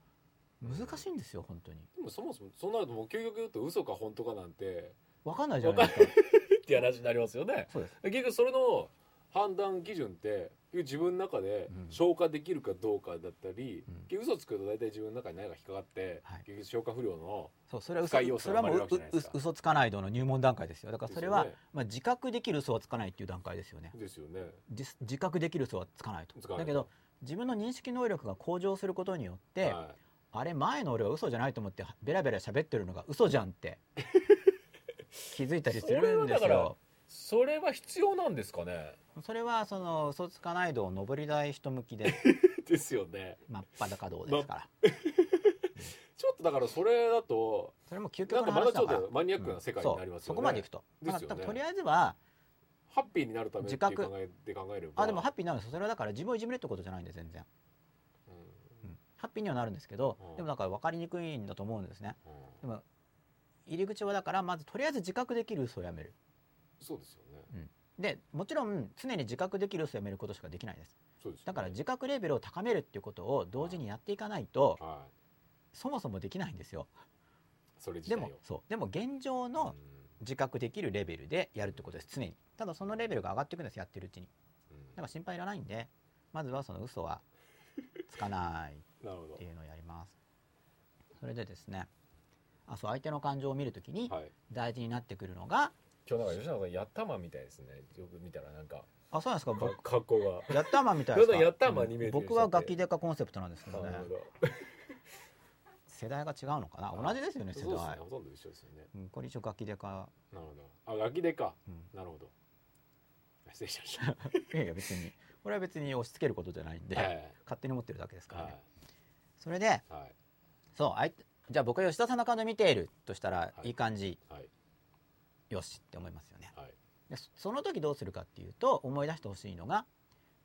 難しいんですよ本当に。でもそもそもそうなるともう究極言うと嘘か本当かなんて分かんないじゃないですかって話になりますよねそうです結局それの判断基準って自分の中でうん。消化できるかどうかだったり、うん。嘘つくと大体自分の中に何か引っかかって、はい。消化不良のそうそれは使い要嘘それはもう素が生まれるわけじゃないですか。うう嘘つかない度の入門段階ですよ。だからそれは、ね。まあ、自覚できる嘘はつかないっていう段階ですよね。ですよね。自自覚できる嘘はつかないと。だけど自分の認識能力が向上することによって、はあれ前の俺は嘘じゃないと思ってベラベラ喋ってるのが嘘じゃんって 気づいたりするんですそれはだからよそれは必要なんですかね？それはその嘘つかない度を上りたい人向きで。ですよね。真っ裸道ですから。ちょっとだからそれだとそれも究極のなんかまだちょっ話だからとマニアックな世界になりますよね、そう。そこまでいくと、ね。だからとりあえずはハッピーになるためっていう考えで考えれば。あでもハッピーになるんですよ。それはだから自分をいじめるってことじゃないんで全然。うん。うん。ハッピーにはなるんですけど、うん。でもだから分かりにくいんだと思うんですね。うん。でも入り口はだからまずとりあえず自覚できる嘘をやめるそうですよね。でもちろん常に自覚できる嘘をやめることしかできないです。ね。だから自覚レベルを高めるっていうことを同時にやっていかないとはそもそもできないんですよ。でもそう。でも現状の自覚できるレベルでやるってことです常に。ただそのレベルが上がっていくんですやってるうちに。うん。うんだから心配いらないんでまずはその嘘はつかない っていうのをやります。それでですねあそう相手の感情を見るときにはい。大事になってくるのが今日なんか吉永さんやったまみたいですね。よく見たらなんか。あそうなんですか？僕か格好が。ヤッターマンみたいですか？どんどんヤッターマンにイメージしちゃって僕はガキデカコンセプトなんですけどね。世代が違うのかな？同じですよね世そうですね。代ほとんど一緒ですよね。うんこれ一応ガキデカ、なるほど。あガキでかうん、なるほど。失礼しました。いやいや別に。これは別に押し付けることじゃないんで、はい。勝手に持ってるだけですからはね、それでいはい。そう相手じゃあ僕は吉田さんの感情見ているとしたら、はい。い、い感じ。はいよしって思いますよね。はい。でそその時どうするかっていうと思い出してほしいのが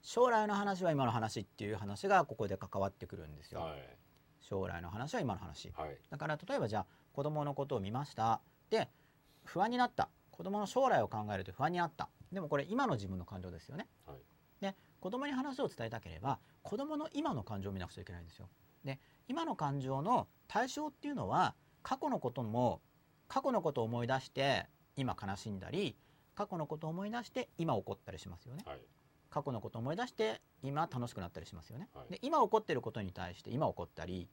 将来の話は今の話っていう話がここで関わってくるんですよ、はい。将来の話は今の話。はい。だから例えばじゃあ子供のことを見ました。で不安になった。子供の将来を考えると不安になった。でもこれ今の自分の感情ですよね。はい。で子供に話を伝えたければ子供の今の感情を見なくちゃいけないんですよ。で今の感情の対象っていうのは過去のことも過去のことを思い出して今悲しんだり過去のことを思い出して今怒ったりしますよね。はい。過去のことを思い出して今楽しくなったりしますよね、はい。で今起こってることに対して今怒ったり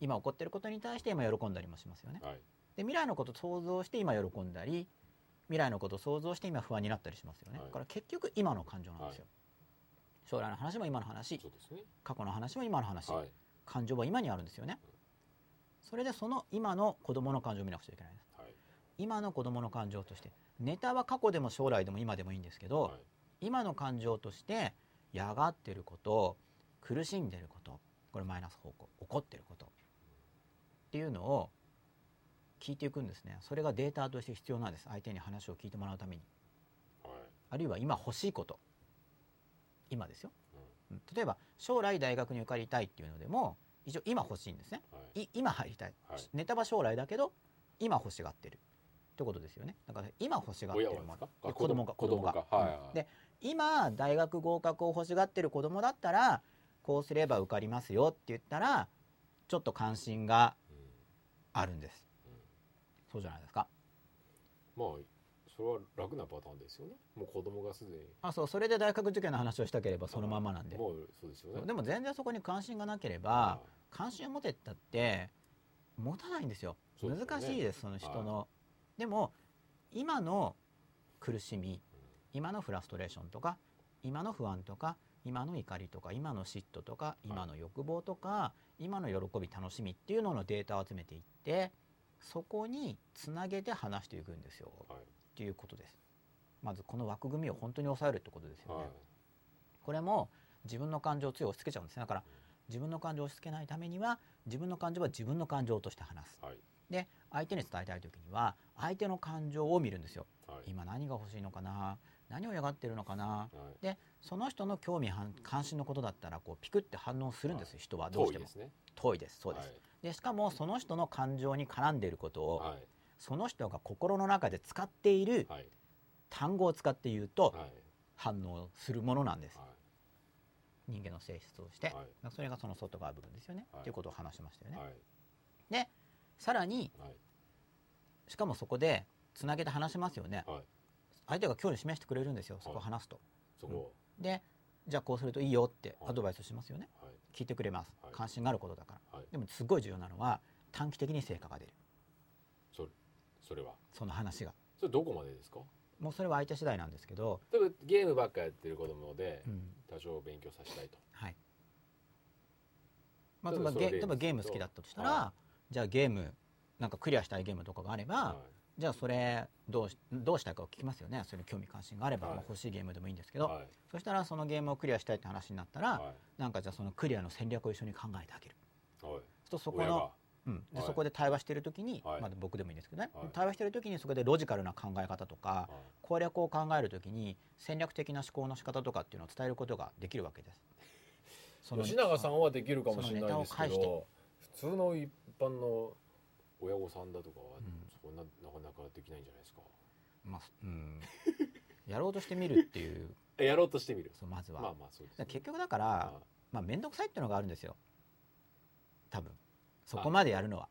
今起こってることに対して今喜んだりもしますよね。はい。で未来のことを想像して今喜んだり未来のことを想像して今不安になったりしますよね、はい。だから結局今の感情なんですよ、将来の話も今の話。ね。過去の話も今の話、はい。感情は今にあるんですよね。それでその今の子供の感情を見なくちゃいけない今の子供の感情としてネタは過去でも将来でも今でもいいんですけど、はい。今の感情として嫌がってること苦しんでることこれマイナス方向怒ってることっていうのを聞いていくんですね。それがデータとして必要なんです。相手に話を聞いてもらうために。はい。あるいは今欲しいこと。今ですよ、うん。例えば将来大学に受かりたいっていうのでも一応今欲しいんですね。はい。い今入りたい。ネタは将来だけど今欲しがってるってことですよね。だから今欲しがってるもの。子供が子供が？子供が。はいはいうん。で今大学合格を欲しがってる子供だったらこうすれば受かりますよって言ったらちょっと関心がうん。あるんです。うんそうじゃないですか。まあそれは楽なパターンですよね。もう子供がすでに。あそうそれで大学受験の話をしたければそのままなんで。もうそうですよね。でも全然そこに関心がなければ関心を持てったって持たないんですよ。すよね。難しいですその人の、でも今の苦しみ今のフラストレーションとか今の不安とか今の怒りとか今の嫉妬とか今の欲望とか、今の喜び楽しみっていうののデータを集めていってそこにつなげて話していくんですよ、はい。っていうことです。まずこの枠組みを本当に抑えるってことですよね、はい。これも自分の感情を強い押し付けちゃうんですね。だから自分の感情を押し付けないためには自分の感情は自分の感情として話す。はい。で相手に伝えたい時には相手の感情を見るんですよ。はい。今何が欲しいのかな？何を嫌がってるのかな？はい。でその人の興味関関心のことだったらこうピクって反応するんですよ人はどうしても。遠いですね。遠いです。そうです、でしかもその人の感情に絡んでいることを、はい。その人が心の中で使っているはい。単語を使って言うとはい。反応するものなんです。はい。人間の性質として、はい。それがその外側部分ですよね、はい。っていうことを話しましたよね、はい。でさらにはい。しかもそこでつなげて話しますよね、はい。相手が興味示してくれるんですよそこはい話すと、そこでじゃあこうするといいよってはい。アドバイスしますよね、はい。聞いてくれます、はい。関心があることだから。はい。でもすごい重要なのは短期的に成果が出る。それそれは。その話が。それどこまでですか？もうそれは相手次第なんですけど、例えばゲームばっかやってる子供でうん。多少勉強させたいと。はい。まあ、例えばゲーム好きだったとしたら、はじゃあゲームなんかクリアしたいゲームとかがあれば、はじゃあそれどうしどうしたいかを聞きますよね。それに興味関心があれば、はい。まあ欲しいゲームでもいいんですけど、いはい。そしたらそのゲームをクリアしたいって話になったら、はい。なんかじゃあそのクリアの戦略を一緒に考えてあげる。はい。そうそこのうん、ではい。そこで対話してる時に、はい。まあ、僕でもいいんですけどね、はい。対話してる時にそこでロジカルな考え方とかはい。攻略を考える時に戦略的な思考の仕方とかっていうのを伝えることができるわけです。その吉永さんはできるかもしれないですけど普通の一般の親御さんだとかはうん。そんななかなかできないんじゃないですか。まあうん、やろうとしてみるっていう。えやろうとしてみる。そうまずは、まあまあそうですね。結局だから、はまあ面倒くさいっていうのがあるんですよ。多分。そこまでやるのは、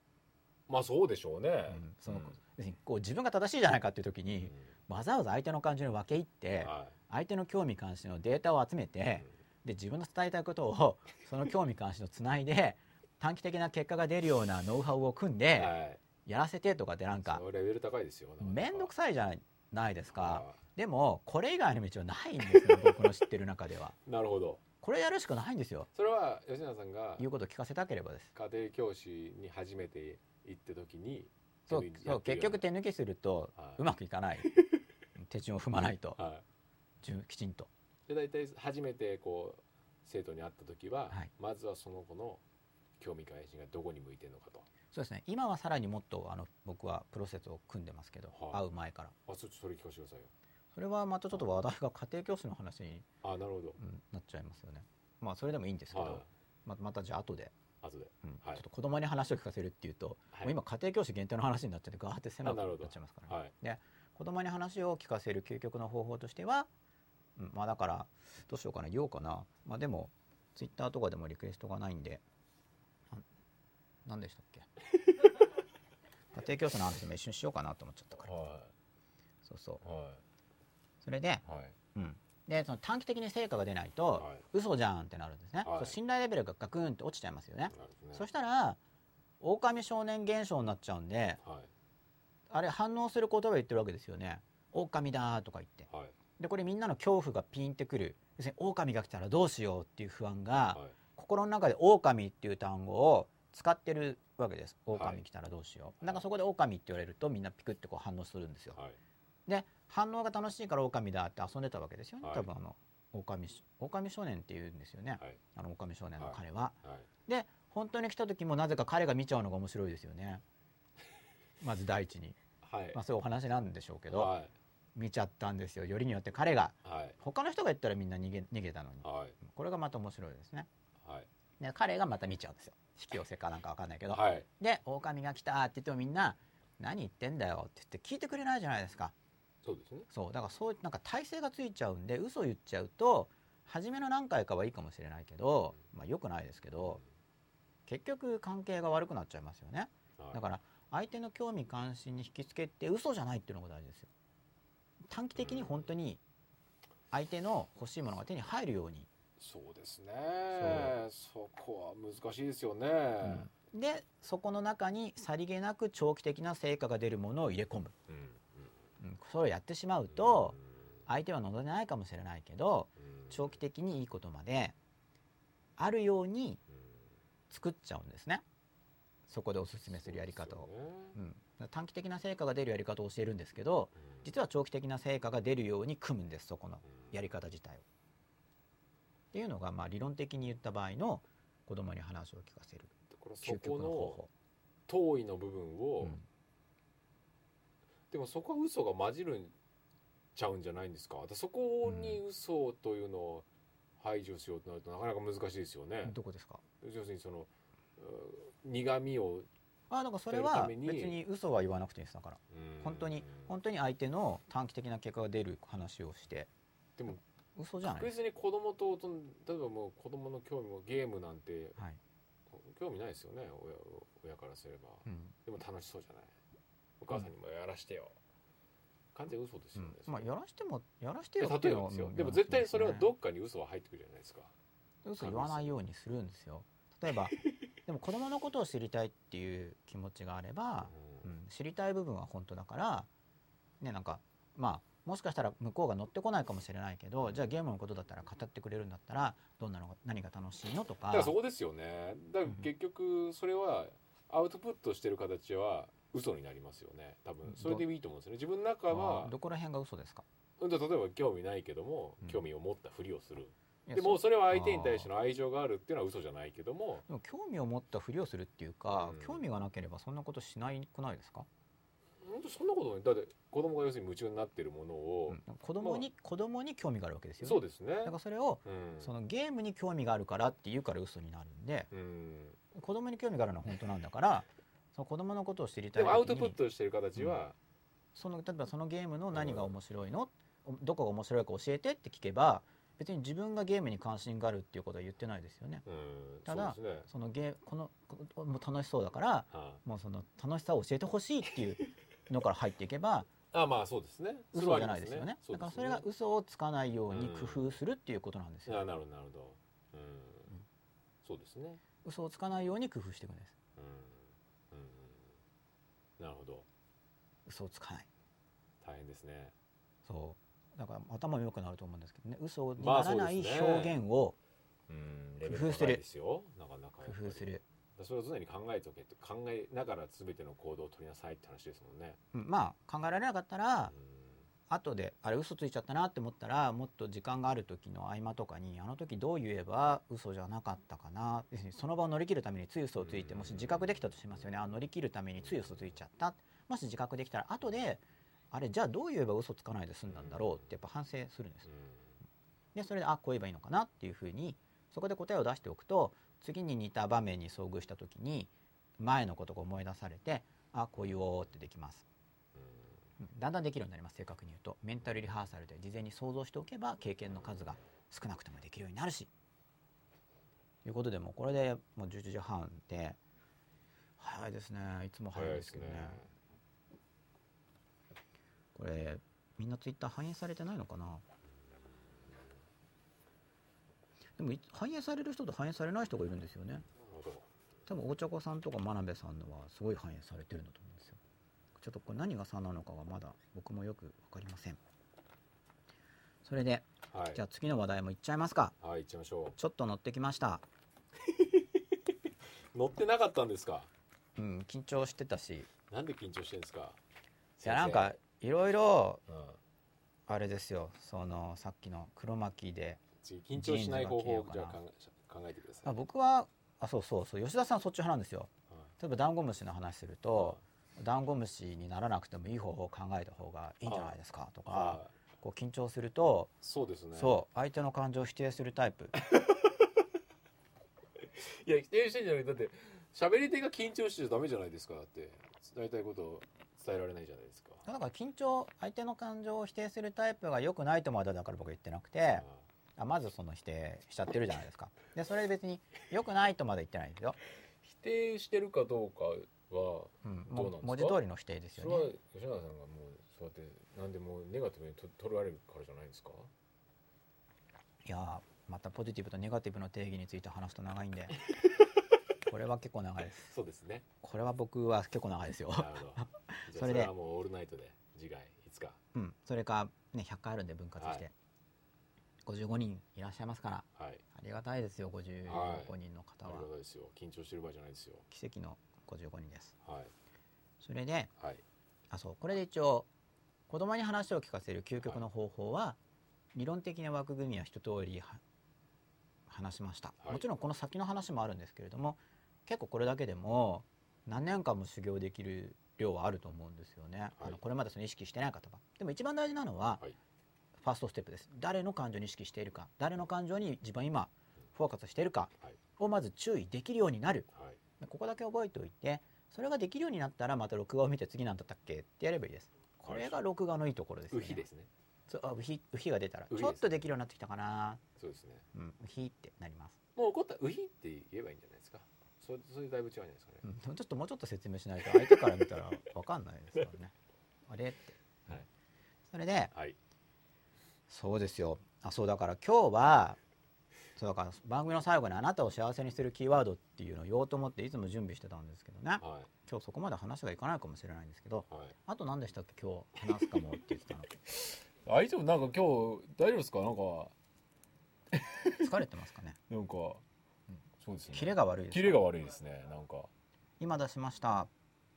まあそうでしょうね。うん。そのうん。別にこう自分が正しいじゃないかっていう時いに、わざわざ相手の感情に分け入って、は相手の興味関心のデータを集めいて、で自分の伝えたいことをその興味関心をつないで短期的な結果が出るようなノウハウを組んではい。やらせてとかってなんかレベル高いですよ面倒くさいじゃないですか。はでもこれ以外の道はないんですよ 僕の知ってる中では。いなるほど。これやるしかないんですよ。それは吉永さんが言うことを聞かせたければです。家庭教師に初めて行った時にそうそう結局手抜きするとはうまくいかない手順を踏まないと。はい。じゅきちんと。で大体初めてこう生徒に会った時は、はい。まずはその子の興味関心がどこに向いてるのかと。そうですね。今はさらにもっとあの僕はプロセスを組んでますけど、はい会う前から。あちょっとそれ聞かせてくださいよ。それはまたちょっと話題が家庭教師の話に、あなるほど。うんなっちゃいますよね。まあそれでもいいんですけど、はい。ままたじゃあ後で、後で。うん。はい。ちょっと子供に話を聞かせるっていうと、はい。もう今家庭教師限定の話になっちゃってガーって狭くなっちゃいますから、ね。はい。で子供に話を聞かせる究極の方法としては、うんまあだからどうしようかな言おうかな。まあでもツイッターとかでもリクエストがないんで何でしたっけ？家庭教師の話も一緒にしようかなと思っちゃったから。はそうそう。い。はそれで、いはい。うん、でその短期的に成果が出ないと、はい。嘘じゃんってなるんですね、はい。そう信頼レベルがガクンって落ちちゃいますよね、ね。そしたら狼少年現象になっちゃうんではい。あれ反応する言葉言ってるわけですよね。狼だとか言って。はい。でこれみんなの恐怖がピンってくる。要するに狼が来たらどうしようっていう不安が、はい。心の中で狼っていう単語を使ってるわけです。はい。狼来たらどうしよう、なんかそこで狼って言われるとみんなピクってこう反応するんですよ。はい。で反応が楽しいから狼だって遊んでたわけですよね、はい。多分あの狼し狼少年っていうんですよね、はい。あの狼少年の彼は、はい。で本当に来た時もなぜか彼が見ちゃうのが面白いですよね。まず第一に、はい。まあ、そういうお話なんでしょうけど、はい。見ちゃったんですよ。よりによって彼が。はい。他の人が言ったらみんな逃げ逃げたのに。はい。これがまた面白いですね。はい。で彼がまた見ちゃうんですよ引き寄せかなんかわかんないけど、はい。で狼が来たって言ってもみんな何言ってんだよって言って聞いてくれないじゃないですか。そうですね。そうだからそうなんか体勢がついちゃうんで嘘言っちゃうと初めの何回かはいいかもしれないけど、まあ、よくないですけど結局関係が悪くなっちゃいますよね。はい。だから相手の興味関心に引きつけて嘘じゃないっていうのが大事ですよ。短期的に本当に相手の欲しいものが手に入るように、そうですね。そこは難しいですよね、うん。でそこの中にさりげなく長期的な成果が出るものを入れ込む、うんうん、それをやってしまうと相手は望んでないかもしれないけど長期的にいいことまであるように作っちゃうんですね。そこでおすすめするやり方を、うん、短期的な成果が出るやり方を教えるんですけど実は長期的な成果が出るように組むんですそこのやり方自体を。っていうのがまあ理論的に言った場合の子供に話を聞かせる。究極この方の遠いの部分法。を、でもそこは嘘が混じるんちゃうんじゃないんですか？でそこに嘘というのを排除しようとなるとなかなか難しいですよね。うん、どこですか？要するにそのうん苦味をあだからそれは別に嘘は言わなくていいですだから。うん。本当に本当に相手の短期的な結果が出る話をして。でも嘘じゃない？確実に子供と大人例えばもう子供の興味もゲームなんてはい、興味ないですよね親親からすれば。うん。でも楽しそうじゃない？お母さんにもやらしてよ、完全に嘘ですよね、まあやらしてもやらしてでよって例えばですよ。うんでも絶対それはどっっかに嘘は入ってくるじゃないですか。嘘言わないようにするんですよ。例えばでも子供のことを知りたいっていう気持ちがあれば、ううんん、知りたい部分は本当だからねなんかまあもしかしたら向こうが乗ってこないかもしれないけどじゃあゲームのことだったら語ってくれるんだったらどんなのが何が楽しいのとか。だからそこですよね。だから結局それはアウトプットしてる形は嘘になりますよね。多分それでいいと思うんですよね。自分の中あはーどこら辺が嘘ですか？うん例えば興味ないけどもうん。興味を持ったふりをする、でもそれは相手に対しての愛情があるっていうのは嘘じゃないけどもでも興味を持ったふりをするっていうか、うん。興味がなければそんなことしないくないですか、本当そんなことない。だって子供が要するに夢中になってるものを、うん。子供に、子供に興味があるわけですよね。そうですね。だからそれをうん。そのゲームに興味があるからって言うから嘘になるんでうん。子供に興味があるのは本当なんだから その子供のことを知りたいでもアウトプットしてる形は、その例えばそのゲームの何が面白いの、どこが面白いか教えてって聞けば別に自分がゲームに関心があるっていうことは言ってないですよね。うん、ただそね。そのゲーこのこもう楽しそうだからはもうその楽しさを教えてほしいっていうのから入っていけばああまあそうですね。嘘じゃないですよね。そうですだからそれが嘘をつかないように工夫するっていうことなんですよ。あなるほどなるほど、うん。そうですね、嘘をつかないように工夫していくんです。うん。うん、なるほど。嘘をつかない。大変ですね。そう。だから頭も良くなると思うんですけどね。嘘にまあならない表現をうん。レベル高いですよ。なかなか工夫する。それを常に考えておけって考えながら全ての行動を取りなさいって話ですもんね、うんまあ考えられなかったらうん。後であれ嘘ついちゃったなって思ったらもっと時間がある時の合間とかにあの時どう言えば嘘じゃなかったかな。その場を乗り切るためについ嘘をついてもし自覚できたとしますよね。あ乗り切るためについ嘘ついちゃった。もし自覚できたら後であれじゃあどう言えば嘘つかないで済んだんだろうってやっぱ反省するんです。でそれであこう言えばいいのかなっていうふうにそこで答えを出しておくと次に似た場面に遭遇した時に前のことが思い出されてあこう言おうってできます。うん。だんだんできるようになります正確に言うと。メンタルリハーサルで事前に想像しておけば経験の数が少なくてもできるようになるし。ということでもうこれでもう11時半で早いですね。いつも早いですけどね。これみんなツイッター反映されてないのかな？でもい反映される人と反映されない人がいるんですよね。多分大茶子さんとか真鍋さんのはすごい反映されてるんだと思うんですよ。ちょっとこれ何が差なのかはまだ僕もよく分かりません。それではい。じゃあ次の話題もいっちゃいますか。はい行っちゃいましょちょっと乗ってきました。う 乗ってなかったんですか？うん緊張してたし。いなんで緊張してるんですか？やなんかいろいろうん。あれですよ。そのさっきの黒巻きで次緊張しない方法をじゃあ考えてください。あ僕はあそうそうそう。吉田さんそっち派なんですよ。はい。例えばダンゴムシの話するとダンゴムシにならなくてもいい方法を考えた方がいいんじゃないですかとかはいこう緊張するとそうですね。そう相手の感情を否定するタイプ。いや否定してんじゃない。だって喋り手が緊張しちゃダメじゃないですか。だって伝えたいことを伝えられないじゃないですか。だから緊張相手の感情を否定するタイプが良くないとまでだから僕は言ってなくてあまずその否定しちゃってるじゃないですか。でそれで別に良くないとまで言ってないんですよ、否定してるかどうかはうん、どうなんですか？も文字通りの否定ですよそれはね吉永さんがもうそうやってなんでもうネガティブにと取られるからじゃないんですか？いやーまたポジティブとネガティブの定義について話すと長いんで。これは結構長いです。そうですね。これは僕は結構長いですよ。なるほど。それで。もうオールナイトで次回いつか。うん。それかね100回あるんで分割して、はい55人いらっしゃいますから。はい。ありがたいですよ55人の方ありはがたいですよ。緊張してる場合じゃないですよ。奇跡の55人ですはい。それではい。あそう。これで一応子供に話を聞かせる究極の方法は、理論的な枠組みは一通りは話しました、はい。もちろんこの先の話もあるんですけれども結構これだけでも何年間も修行できる量はあると思うんですよね、あのこれまでその意識してない方は。でも一番大事なのは、はいファーストステップです。誰の感情に意識しているか誰の感情に自分は今フォーカスしているかはい。をまず注意できるようになる。はい。ここだけ覚えておいてそれができるようになったらまた録画を見て次なんだったっけ？ってやればいいです。これが録画のいいところですよね。ウヒですね。そうあウヒウヒが出たらウヒですちょっとできるようになってきたかな。そうですね。うんウヒってなります、もう怒ったらウヒって言えばいいんじゃないですか？それそれだいぶ違うんじゃないですかね。うん、ちょっともうちょっと説明しないと相手から見たらわかんないですからね。あれって、はい。それではいそうですよ。あそうだから今日はそうだから番組の最後にあなたを幸せにするキーワードっていうのを言おうと思っていつも準備してたんですけどね。は今日そこまで話がいかないかもしれないんですけどいはい。あと何でしたっけ？今日話すかもって言ってたの。大丈夫なんか今日大丈夫ですか？なんか。疲れてますかね？なんか、うんそうですね。キレが悪いですキレが悪いですね。なんか。今出しました。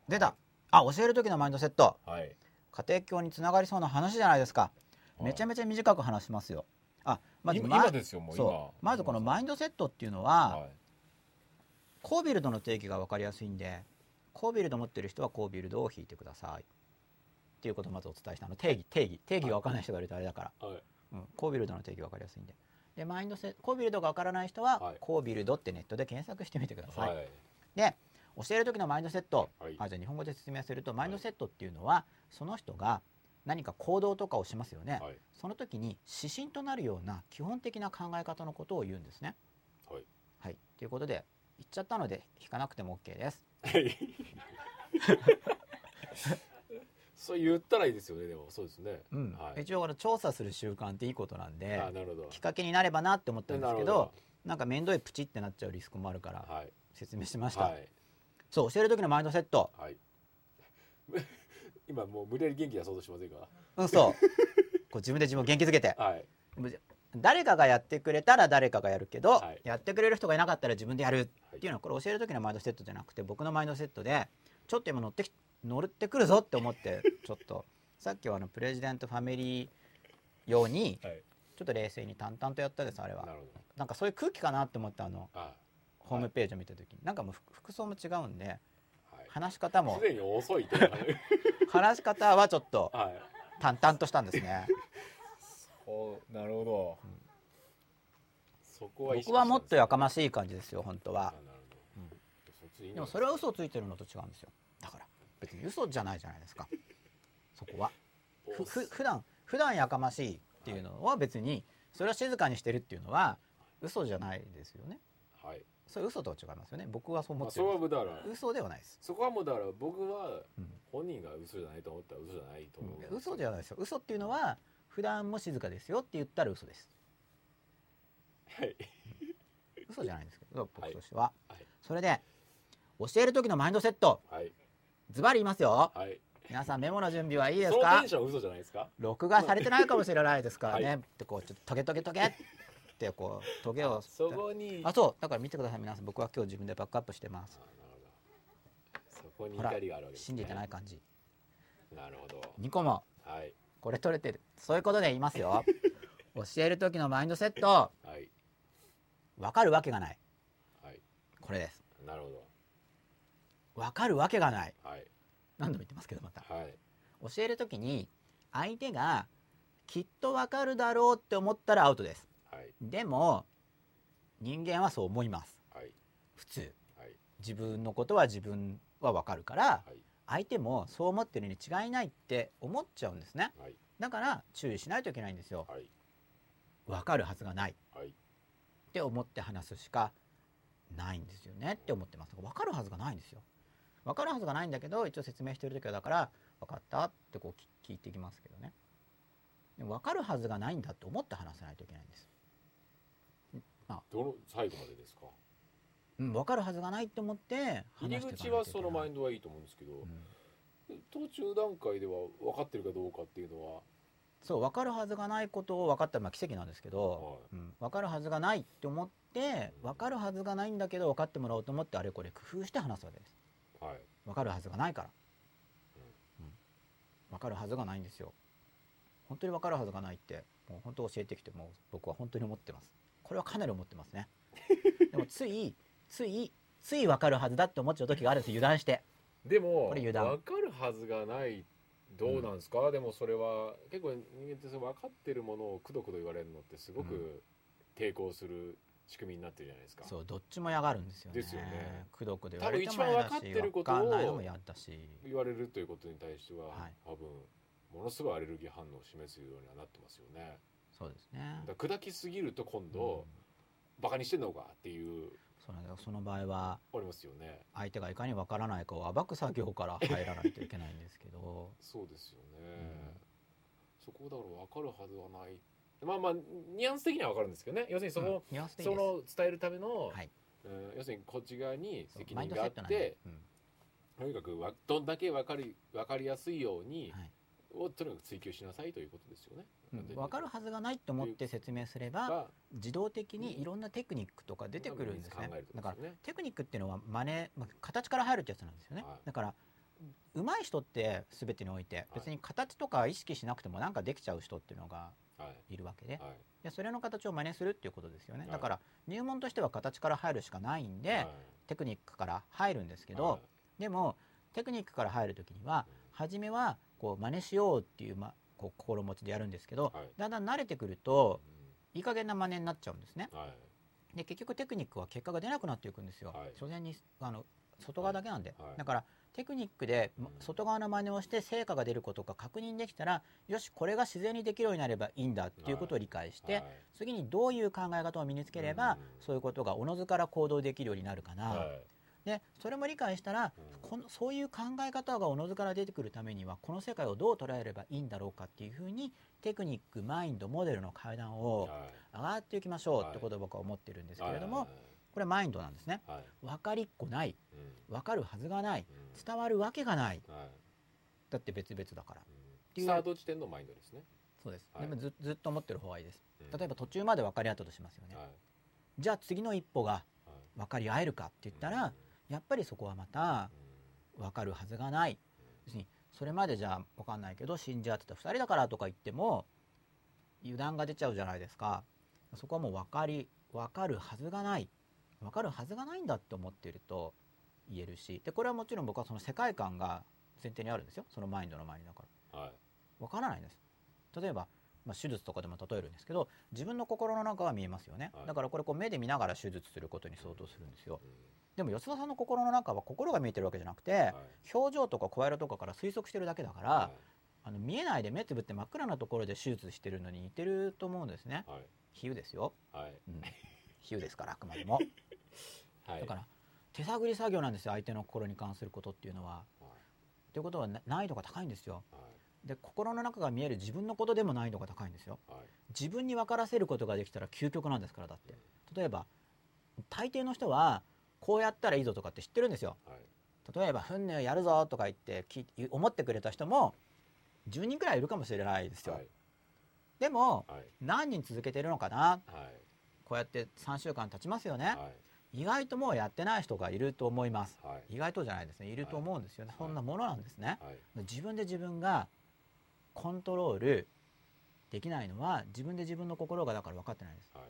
出た。あ教える時のマインドセット。はい。家庭教につながりそうな話じゃないですかめちゃめめちゃ短く話しますよ。あまず今ですよもう。今そう。まずこのマインドセットっていうのは、はい。コービルドの定義が分かりやすいんでコービルド持ってる人はコービルドを引いてください。っていうことをまずお伝えしたの。定義定義定義が分からない人がいるとあれだから、はい。うん、コービルドの定義が分かりやすいんで。でマインドセコービルドが分からない人は、はい。コービルドってネットで検索してみてください、はい。で教える時のマインドセット、はい。あじゃあ日本語で説明するとマインドセットっていうのは、その人が何か行動とかをしますよね、はい。その時に指針となるような基本的な考え方のことを言うんですね。はい。はい、ということで言っちゃったので引かなくても OK です。はい。そう言ったらいいですよねでも。そうですね。うん。はい。一応これ調査する習慣っていいことなんであなるほど。きっかけになればなって思ったんですけどなんか面倒いプチってなっちゃうリスクもあるからはい。説明しました。はい。そう教える時のマインドセット。はい今もう無理やり元気出そうとしませんか？うんそう。こう自分で自分を元気づけて。はい。誰かがやってくれたら誰かがやるけど、はい。やってくれる人がいなかったら自分でやる。っていうのはこれ教える時のマインドセットじゃなくて僕のマインドセットでちょっと今乗ってき乗ってくるぞって思って ちょっと。さっきはあのプレジデントファミリー用にはい。ちょっと冷静に淡々とやったですあれは。ななんかそういう空気かなって思ったあの。あホームページを見た時に。なんかもう服服装も違うんではい。話し方も。すでに遅い 話し方はちょっとはい。淡々としたんですね。おなるほど。そこは僕はもっとやかましい感じですよ本当は。ですねあなるほど。そっちいいんでもそれは嘘をついてるのと違うんですよ。だから別に嘘じゃないじゃないですか。そこは。ふふ普段普段やかましいっていうのは別にそれは静かにしてるっていうのは嘘じゃないですよね。はいそれ嘘とは違いますよね。僕はそう思まあってるそこはから嘘ではないです、そこはもうだから僕はうん。本人が嘘じゃないと思ったら嘘じゃないと思う、うん。嘘じゃないですよ。嘘っていうのは普段も静かですよって言ったら嘘です。はい。嘘じゃないんですけど僕としては、はい。それで教える時のマインドセット。はい。ズバリ言いますよ。はい。皆さんメモの準備はいいですそのかテンションは嘘じゃないですか？録画されてないかもしれないですからね、はい。ってこうちょっとトゲトゲトゲってこうトゲをそこに。あそうだから見てください皆さん。僕は今日自分でバックアップしてます。そこに怒りがあるわけです、ね、信じてない感じ。なるほど。2個もはい。これ取れてる。そういうことで言いますよ。教える時のマインドセット。はい。分かるわけがない。はい。これです。なるほど。分かるわけがない。はい。何度も言ってますけどまた。はい。教える時に相手がきっと分かるだろうって思ったらアウトですはい。でも人間はそう思います。はい。普通。はい。自分のことは自分は分かるからはい。相手もそう思ってるに違いないって思っちゃうんですね。はい。だから注意しないといけないんですよ。はい。分かるはずがない。っはい。て思って話すしかないんですよねって思ってます。分かるはずがないんですよ。分かるはずがないんだけど一応説明してる時はだから分かったってこうき聞いてきますけどね。分かるはずがないんだって思って話さないといけないんです、どの最後までですか？うん、分かるはずがないって思って入り口はいそのマインドはいいと思うんですけど、うん。途中段階では分かってるかどうかっていうのは、そう分かるはずがないことを分かったらまあ奇跡なんですけど、はうん、分かるはずがないって思って分かるはずがないんだけど分かってもらおうと思ってあれこれ工夫して話すわけです。いはい。分かるはずがないから、うん。分かるはずがないんですよ。本当に分かるはずがないってもう本当教えてきてもう僕は本当に思ってますこれはかなり思ってますね。でもついついつい分かるはずだって思っちゃう時があるんです油断して。でもこれ油断。分かるはずがない。どうなんですか、でもそれは結構人間って分かってるものをくどくど言われるのってすごうく抵抗する仕組みになってるじゃないですか、そうどっちも嫌がるんですよね。ですよね。くどくど言われても嫌だし分かってることを分かんないのも嫌だし。言われるということに対しては、はい。多分ものすごいアレルギー反応を示すようにはなってますよねそうですね。だから砕きすぎると今うん。度、バカにしてんのかっていう。その場合はありますよね。相手がいかに分からないかを暴く作業から入らないといけないんですけど。そうですよね、そこだから分かるはずはない。まあまあニュアンス的には分かるんですけどね。要するにその、うん。その伝えるための、はい。うん。要するにこっち側に責任があって、うんとにかくわどんだけ分かり分かりやすいように、はい。をとにかく追求しなさいということですよね。うん分かるはずがないと思って説明すればが自動的にいろんなテクニックとか出てくるんですね。だからテクニックっていうのは真似、まあ、形から入るってやつなんですよね、はい。だから上手い人って全てにおいて別に形とか意識しなくてもなんかできちゃう人っていうのがはい。いるわけで。はい。でそれの形を真似するっていうことですよね。はいだから入門としては形から入るしかないんで、はい。テクニックから入るんですけど、はい。でもテクニックから入る時には初めはこう真似しようっていう、ま、こう心持ちでやるんですけど、はい。だんだん慣れてくるといい加減な真似になっちゃうんですね。うんはい。で結局テクニックは結果が出なくなっていくんですよ、はい。所詮にあの外側だけなんで、はい。だからテクニックでうん。外側の真似をして成果が出ることが確認できたらよしこれが自然にできるようになればいいんだっていうことを理解して、はい。次にどういう考え方を身につければ、うん。そういうことがおのずから行動できるようになるかな、はいでそれも理解したら、うん。このそういう考え方がおのずから出てくるためにはこの世界をどう捉えればいいんだろうかっていうふうにテクニックマインドモデルの階段をはい。上がっていきましょうはい。ってことを僕は思ってるんですけはいれども、これマインドなんですね。はい。分かりっこない。うん。分かるはずがない。うん。伝わるわけがない。はい。だって別々だから。うん。スタート地点のマインドですね。そうです、はい。でもずずっと思ってる方がいいです。うん。例えば途中まで分かり合ったとしますよね、はい。じゃあ次の一歩がはい。分かり合えるかって言ったら、やっぱりそこはまた分かるはずがない。要するにそれまでじゃあ分かんないけど信じ合ってた2人だからとか言っても油断が出ちゃうじゃないですか。そこはもう分かり分かるはずがない。分かるはずがないんだって思っていると言えるし。でこれはもちろん僕はその世界観が前提にあるんですよ。そのマインドの前にだから。はい。分からないんです。例えば、まあ、手術とかでも例えるんですけど自分の心の中は見えますよね、はい。だからこれこう目で見ながら手術することに相当するんですよ。うんでも吉田さんの心の中は心が見えてるわけじゃなくて、はい。表情とか声色とかから推測してるだけだから、はあの見えないで目つぶって真っ暗なところで手術してるのに似てると思うんですね。いはい。比喩ですよ、はい。うん、比喩ですからあくまでも。はい。だから手探り作業なんですよ相手の心に関することっていうのは。はい。ということはな難易度が高いんですよ。はい。で心の中が見える自分のことでも難易度が高いんですよ。はい。自分に分からせることができたら究極なんですからだって。例えば大抵の人はこうやったらいいぞとかって知ってるんですよ。はい。例えば「ふんねやるぞ」とか言ってき思ってくれた人も10人くらいいるかもしれないですよ、はい。でもはい。何人続けてるのかな？はい。こうやって3週間経ちますよね、はい。意外ともうやってない人がいると思います。はい。意外とじゃないですね。い。ると思うんですよね、はい。そんなものなんですね、はい。自分で自分がコントロールできないのは自分で自分の心がだから分かってないです。はい。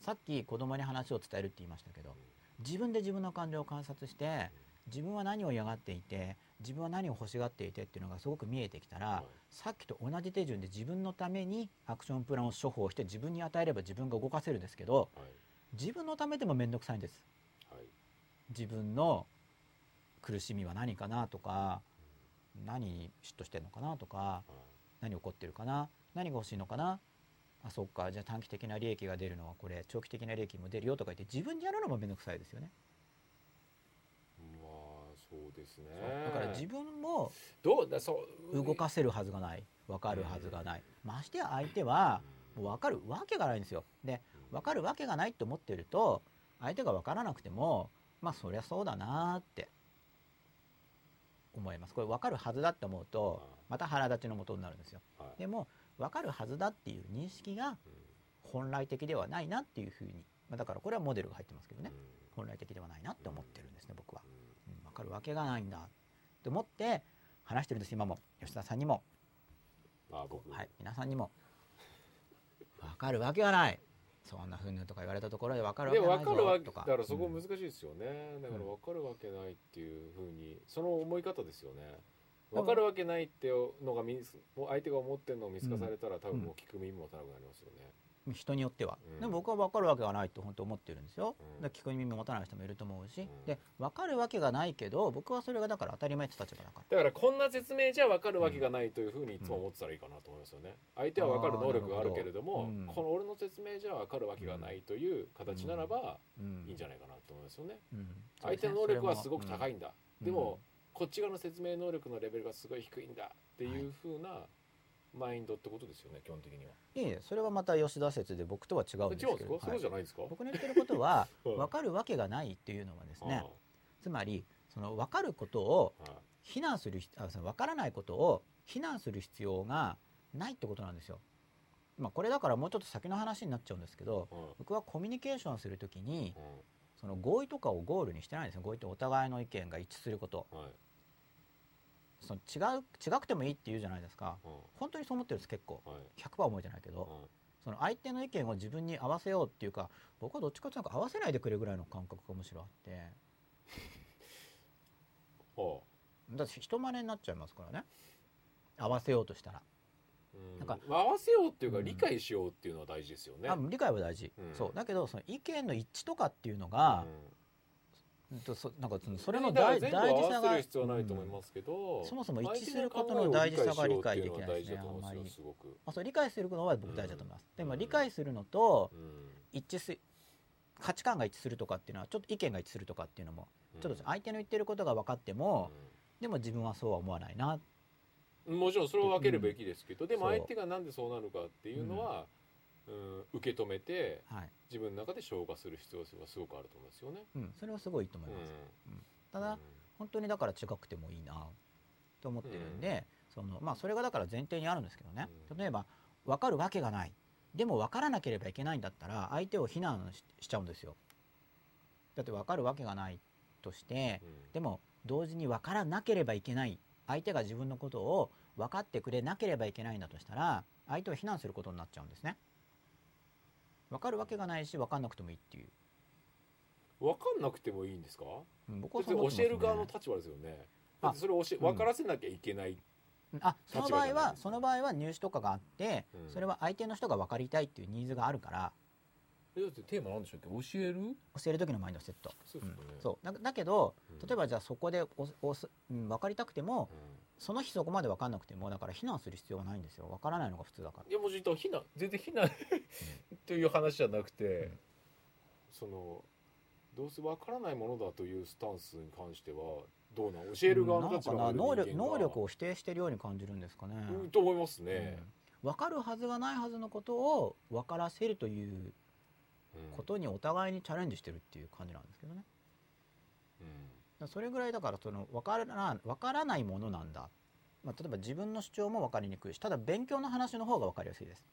さっき子供に話を伝えるって言いましたけど自分で自分の感情を観察して自分は何を嫌がっていて自分は何を欲しがっていてっていうのがすごく見えてきたら、はい。さっきと同じ手順で自分のためにアクションプランを処方して自分に与えれば自分が動かせるんですけどはい。自分のためでも面倒くさいんです。はい。自分の苦しみは何かなとか何に嫉妬してるのかなとかはい。何起こってるかな何が欲しいのかなあそっか。じゃあ短期的な利益が出るのはこれ長期的な利益も出るよとか言って自分でやるのも面倒くさいですよね。まあそそうですね。だから自分もどうだそう動かせるはずがない。分かるはずがない。ましてや相手はもう分かるわけがないんですよ。で分かるわけがないって思ってると相手が分からなくてもまあそりゃそうだなーって思います。これ分かるはずだって思うとまた腹立ちの元になるんですよ。はい。でも分かるはずだっていう認識がうん本来的ではないなっていうふうに。まあだからこれはモデルが入ってますけどね。うん。本来的ではないなって思ってるんですね僕は、うんうん、分かるわけがないんだって思って話してるんです今も。吉田さんにも。あ僕。はい、皆さんにも。分かるわけがない。そんなふうにとか言われたところで分かるわでけがないも分かるだからそこうん。難しいですよね、だからうん。分かるわけないっていうふうにその思い方ですよね分かるわけないっていうのが見つもう相手が思ってるのを見透かされたら、多分もう聞く耳も持たなくなりますよね、人によっては、うん。でも僕は分かるわけがないと本当思ってるんですよ、うん。聞く耳持たない人もいると思うし、ん。で分かるわけがないけど僕はそれがだから当たり前って立場だからだからこんな説明じゃ分かるわけがないというふうにいつも思ってたらいいかなと思いますよね。相手は分かる能力があるけれどもどうん。この俺の説明じゃ分かるわけがないという形ならばうん。いいんじゃないかなと思いますよね。うん。相手の能力はすごく高いんんだ、でも、こっち側の説明能力のレベルがすごい低いんだっていうふうなマインドってことですよね基本的には。いえいえそれはまた吉田説で僕とは違うんですけど。はい。じゃないですか、僕の言ってることはうん分かるわけがないっていうのはですねあつまりその分かることを非難する必あその分からないことを非難する必要がないってことなんですよ。まあ、これだからもうちょっと先の話になっちゃうんですけどうん。僕はコミュニケーションするときにうその合意とかをゴールにしてないんですよ。合意ってお互いの意見が一致すること。んはい。その違う違くてもいいって言うじゃないですか。うん。本当にそう思ってるんです結構。はい。100%思いじゃないけど。その相手の意見を自分に合わせようっていうか僕はどっちかというと合わせないでくれぐらいの感覚がむしろあって。はだって人真似になっちゃいますからね。合わせようとしたら、なんか。まあ合わせようっていうかうん。理解しようっていうのは大事ですよね。あ理解は大事、うん。そう。だけどその意見の一致とかっていうのが、うん。とそなんかそれの大事さが必要はないと思いますけど、うん。そもそも一致することの大事さが理解できないですねあんまり。ま。あそう理解するのは僕大事だと思います、でもうん理解するのとうん一致す価値観が一致するとかっていうのはちょっと意見が一致するとかっていうのもちょっと相手の言ってることが分かっても、でも自分はそうは思わないなうんもちろんそれを分けるべきですけど、でも相手がなんでそうなるかっていうのは、うん。受け止めてはい、自分の中で消化する必要性はすごくあると思いますよね。うん、それはすごいと思います、ただ本当にだから違くてもいいなと思ってるんで、そのまあそれがだから前提にあるんですけどね、うん。例えば分かるわけがない。でも分からなければいけないんだったら相手を非難ししちゃうんですよ。だって分かるわけがないとしてうんうん。でも同時に分からなければいけない相手が自分のことを分かってくれなければいけないんだとしたら相手を非難することになっちゃうんですね。分かるわけがないし分かんなくてもいいっていう、分かんなくてもいいんですか？うん僕はそう思ってます教える側の立場ですよね。だってそれを教分からせなきゃいけない。あその場合はその場合は入試とかがあって、うん。それは相手の人が分かりたいっていうニーズがあるからえだってテーマなんでしたっけ？教える？教える時のマインドセット、そうだだけどうん。例えばじゃあそこでおおす、うん、分かりたくてもうん。その日そこまで分かんなくてもだから非難する必要がないんですよ。分からないのが普通だから。いやもうちょっと避難全然避難 という話じゃなくて、うん。そのどうせわからないものだというスタンスに関してはどうなん？教える側の立場が。能力能力を否定してるように感じるんですかね、うんと思いますね、うん。分かるはずがないはずのことを分からせるといううんことにお互いにチャレンジしてるっていう感じなんですけどね。うん。それぐらいだからその分からな分からないものなんだ、まあ、例えば自分の主張も分かりにくいしただ勉強の話の方が分かりやすいです。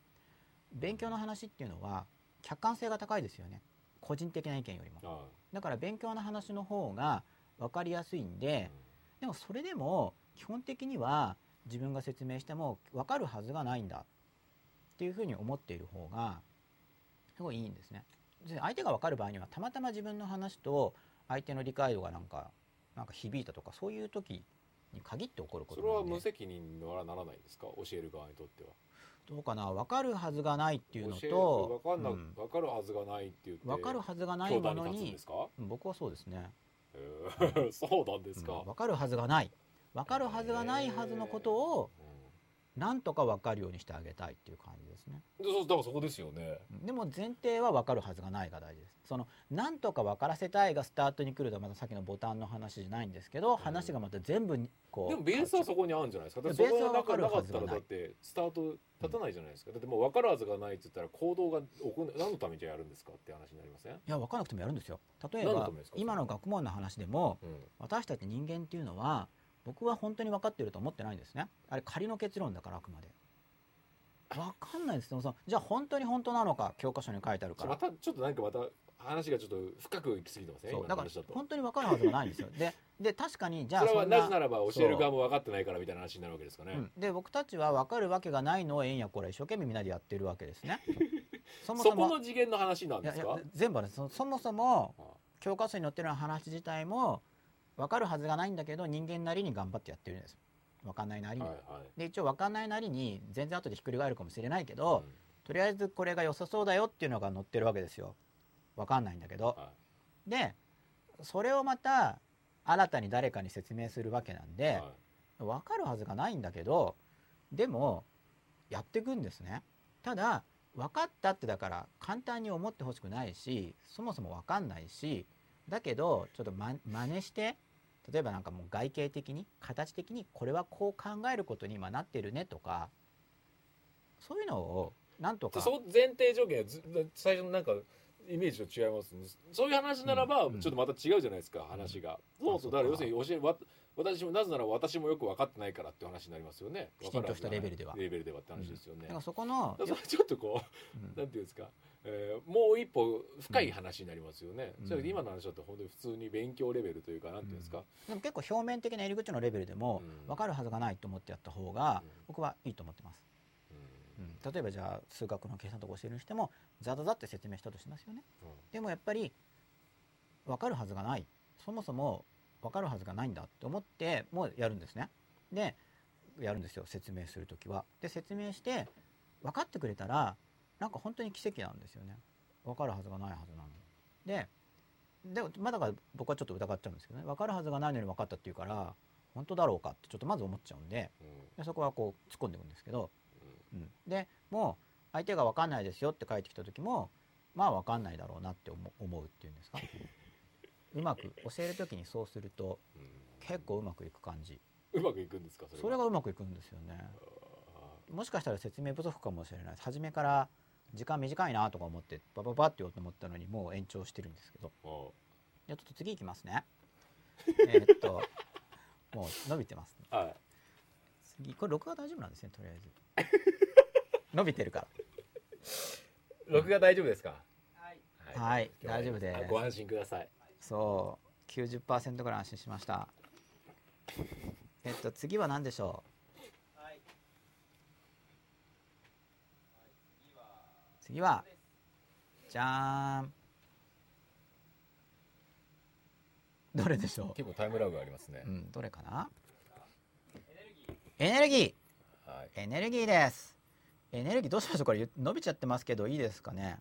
勉強の話っていうのは客観性が高いですよね。個人的な意見よりも。あだから勉強の話の方が分かりやすいんあででもそれでも基本的には自分が説明しても分かるはずがないんだっていうふうに思っている方がすごいいいんですね。で相手が分かる場合にはたまたま自分の話と相手の理解度がなんかなんか響いたとかそういう時に限って起こるこそれは無責任にはならないんですか？教える側にとっては。どうかな？分かるはずがないっていうのと分かんな、うん。分かるはずがないって言って分かるはずがないものに僕はそうですね。えー。そうなんですか、うん分かるはずがない。分かるはずがないはずのことをなんとか分かるようにしてあげたいっていう感じですね。でそうだからそこですよね。でも前提は分かるはずがないが大事です。そのなんとか分からせたいがスタートに来るとまたさっきのボタンの話じゃないんですけど、話がまた全部にこうでもベースはそこにあるんじゃないですか。ベースは分かるなかったらはずがないだってスタート立たないじゃないですか。だってもう分かるはずがないって言ったら行動が起こん何のためにじゃあやるんですかって話になりません、いや分からなくてもやるんですよ。例えば今の学問の話でもうん。私たち人間っていうのは僕は本当に分かってると思ってないんですね。あれ仮の結論だからあくまで。分かんないです。よそのじゃあ本当に本当なのか教科書に書いてあるから。またちょっとなんかまた話がちょっと深く行き過ぎてません？そうだから本当に分かるはずがないんですよ。でで確かにじゃあそれはななぜならば教える側も分かってないからみたいな話になるわけですかね、うん、で僕たちは分かるわけがないのをえんやこれ一生懸命みんなでやってるわけですね。そもそそもこの次元の話なんですか？全部そそもそもあ教科書に載ってる話自体も分かるはずがないんだけど人間なりに頑張ってやってるんです。分かんないなりに、はいはい。で一応分かんないなりに全然後でひっくり返るかもしれないけど、うん。とりあえずこれが良さそうだよっていうのが載ってるわけですよ。分かんないんだけど。はでそれをまた新たに誰かに説明するわけなんいで、は分かるはずがないんだけどでもやっていくんですね。ただ分かったってだから簡単に思ってほしくないしそもそも分かんないしだけどちょっとま真似して例えばなんかもう外形的に形的にこれはこう考えることに今なってるねとかそういうのをなんとかその前提条件最初のなんかイメージと違いますね。そういう話ならば、うんちょっとまた違うじゃないですか話が、そうそうだから要するに教えわ私もなぜなら私もよく分かってないからって話になりますよね。きちんとしたレベルでは。レベルではって話ですよね、だからそこのちょっとこうん。うなんていうんですか、えーもう一歩深い話になりますよね、うん。それで今の話だと本当に普通に勉強レベルというかなんていうん。ですか、でも結構表面的な入り口のレベルでもうん。分かるはずがないと思ってやった方がうん。僕はいいと思ってます。うん。うん、例えばじゃあ数学の計算とか教えるにしてもザザザって説明したとしますよね。うん。でもやっぱり分かるはずがない。そもそも分かるはずがないんだって思ってもうやるんですね。でやるんですよ説明する時は。で説明して分かってくれたらなんか本当に奇跡なんですよね。分かるはずがないはずなのにででもまあだから僕はちょっと疑っちゃうんですけどね。分かるはずがないのに分かったっていうから本当だろうかってちょっとまず思っちゃうんでうん。でそこはこう突っ込んでいくんですけどうん、でもう相手が分かんないですよって返ってきた時もまあ分かんないだろうなって思う思うっていうんですかうまく教える時にそうするとうん。結構うまくいく感じ。うまくいくんですかそれは。それがうまくいくんですよね。もしかしたら説明不足かもしれない初めから時間短いなとか思ってバババって言おうと思ったのにもう延長してるんですけど。じゃあちょっと次いきますね。えーっともう伸びてます、ね、はい。次これ録画大丈夫なんですねとりあえず。伸びてるから。録画大丈夫ですか？はい。は大丈夫です。あご安心くださいそう90%ぐらい安心しました。えっと次は何でしょう？次はじゃーんどれでしょ結構タイムラグがありますね。う、うん、どれかな？エネルギはい。ーエネルギーです。エネルギーどうしましょう？これ伸びちゃってますけどいいですかね？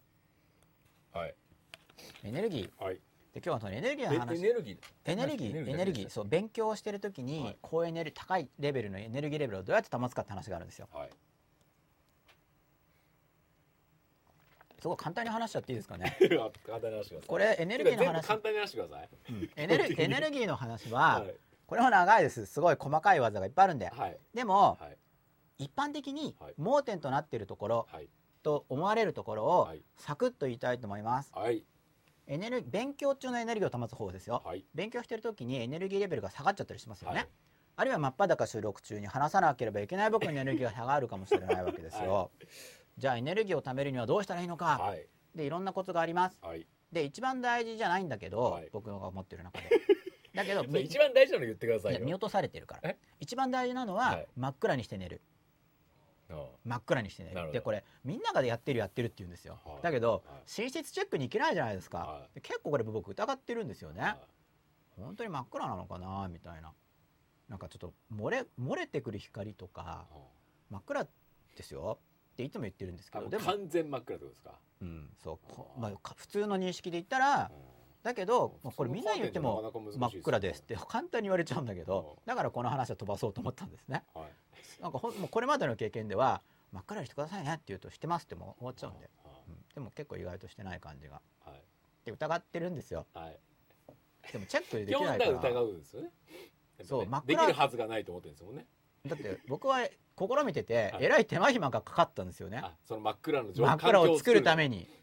はい。エネルギー。はい。で今日はそのエネルギーえの話。エネルギー。エネルギーエネルギーそう勉強をしてる時に、はい。高エネル高いレベルのエネルギーレベルをどうやって保つかって話があるんですよ。はい。すごい簡単に話しちゃっていいですかね？簡単に話してください。これエネルギーの話。簡単に話してください。うん。エネルエネルギーの話は、はい。これも長いです。すごい細かい技がいっぱいあるんで。はい。でもはい。一般的にはい。盲点となっているところはい。と思われるところをはい。サクッと言いたいと思います。はいエネル勉強中のエネルギーを保つ方ですよ。はい。勉強してる時にエネルギーレベルが下がっちゃったりしますよね、はい。あるいは真っ裸収録中に話さなければいけない僕のエネルギーが下がるかもしれないわけですよ、はじゃあエネルギーを貯めるにはどうしたらいいのか、はい。でいろんなコツがあります。はい。で一番大事じゃないんだけど、はい。僕が思ってる中で。だけど一番大事なの言ってくださいよ。見落とされてるから。え？一番大事なのは、はい。真っ暗にして寝る。あ真っ暗にして寝なるほど。るでこれみんながやってるやってるって言うんですよ、はい。だけど、はい。寝室チェックに行けないじゃないですか、はで結構これ僕疑ってるんですよね、は本当に真っ暗なのかなみたいな。なんかちょっと漏れ漏れてくる光とかい真っ暗ですよ。っていつも言ってるんですけどでも、完全真っ暗ってことですか？うん、そう。まあ、か普通の認識で言ったらうんだけどこれみんなに言っても真っ暗ですって簡単に言われちゃうんだけどうだからこの話は飛ばそうと思ったんですね。はい。なんかほんもうこれまでの経験では真っ暗にしてくださいねって言うとしてますってもう終わっちゃうんで、はうん。でも結構意外としてない感じが。いはい。で疑ってるんですよ。はい。でもチェックできないから。疑らうんですよね。ねそう真っで暗きるはずがないと思ってるんですもんね。だって僕は試みててはい。えらい手間暇がかかったんですよね。あその真っ暗の状真っ暗を作るためにに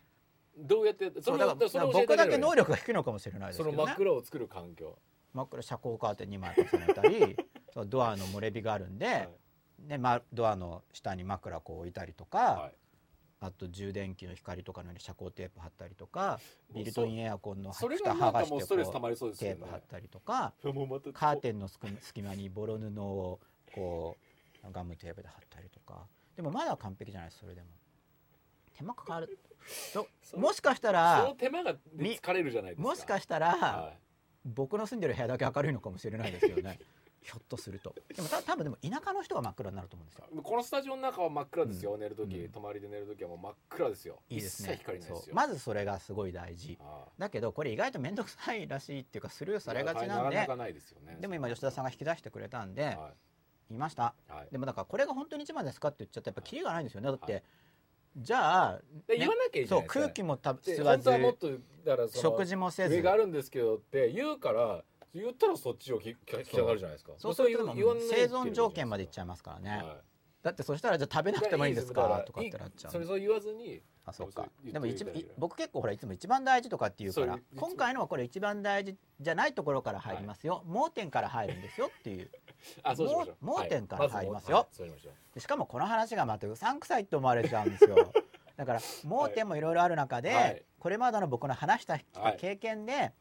どうやってそそうだから僕だけ能力が低いのかもしれないですそけどね。の真っ暗を作る環境。真っ暗遮光カーテン2枚重ねたり ドアの漏れ日があるんで、はい。でま、ドアの下に枕こう置いたりとか、はい。あと充電器の光とかのように遮光テープ貼ったりとかビルトインエアコンのそれ蓋剥がしてこうテープ貼ったりとかカーテンの隙隙間にボロ布をこうガムテープで貼ったりとか。でもまだ完璧じゃないですそれでも。手間かかるもしかしたそのら手間がれるじゃないですか。もしかしたら、は僕の住んでる部屋だけ明るいのかもしれないですよね。ひょっとすると。でもた多分でも田舎の人は真っ暗になると思うんですよ。いこのスタジオの中は真っ暗ですよ、うん。寝る時、うん。泊まりで寝る時はもう真っ暗ですよ。いいですね。一切光ないですよ。そう。まずそれがすごい大事。あだけどこれ意外と面倒くさいらしいっていうかスルーあされがちなんで。でも今吉田さんが引き出してくれたんではい。言いました。はい。でもだからこれが本当に一番ですかって言っちゃったらやっぱキリがないんですよね。だって、はいじゃあで言わなきゃいいじゃそうない空気も吸わずとだからその食事もせず。上があるんですけどって言うから言ったらそっちを聞きたがるじゃないですか。そうすると生存条件までいっちゃいまますからね、はだってそしたらじゃあ食べなくてもいいんですかとかってなっちゃそうれそう言わずにあそうかでも一僕結構ほらいつも一番大事とかって言うから今回のはこれ一番大事じゃないところから入りますよ、盲点から入るんですよっていうあそうしましょう。盲点からはい。入りますよ。しかもこの話がまたうさんくさいって思われちゃうんですよ。だから盲点もいろいろある中で、はい。これまでの僕の話したはい経験で、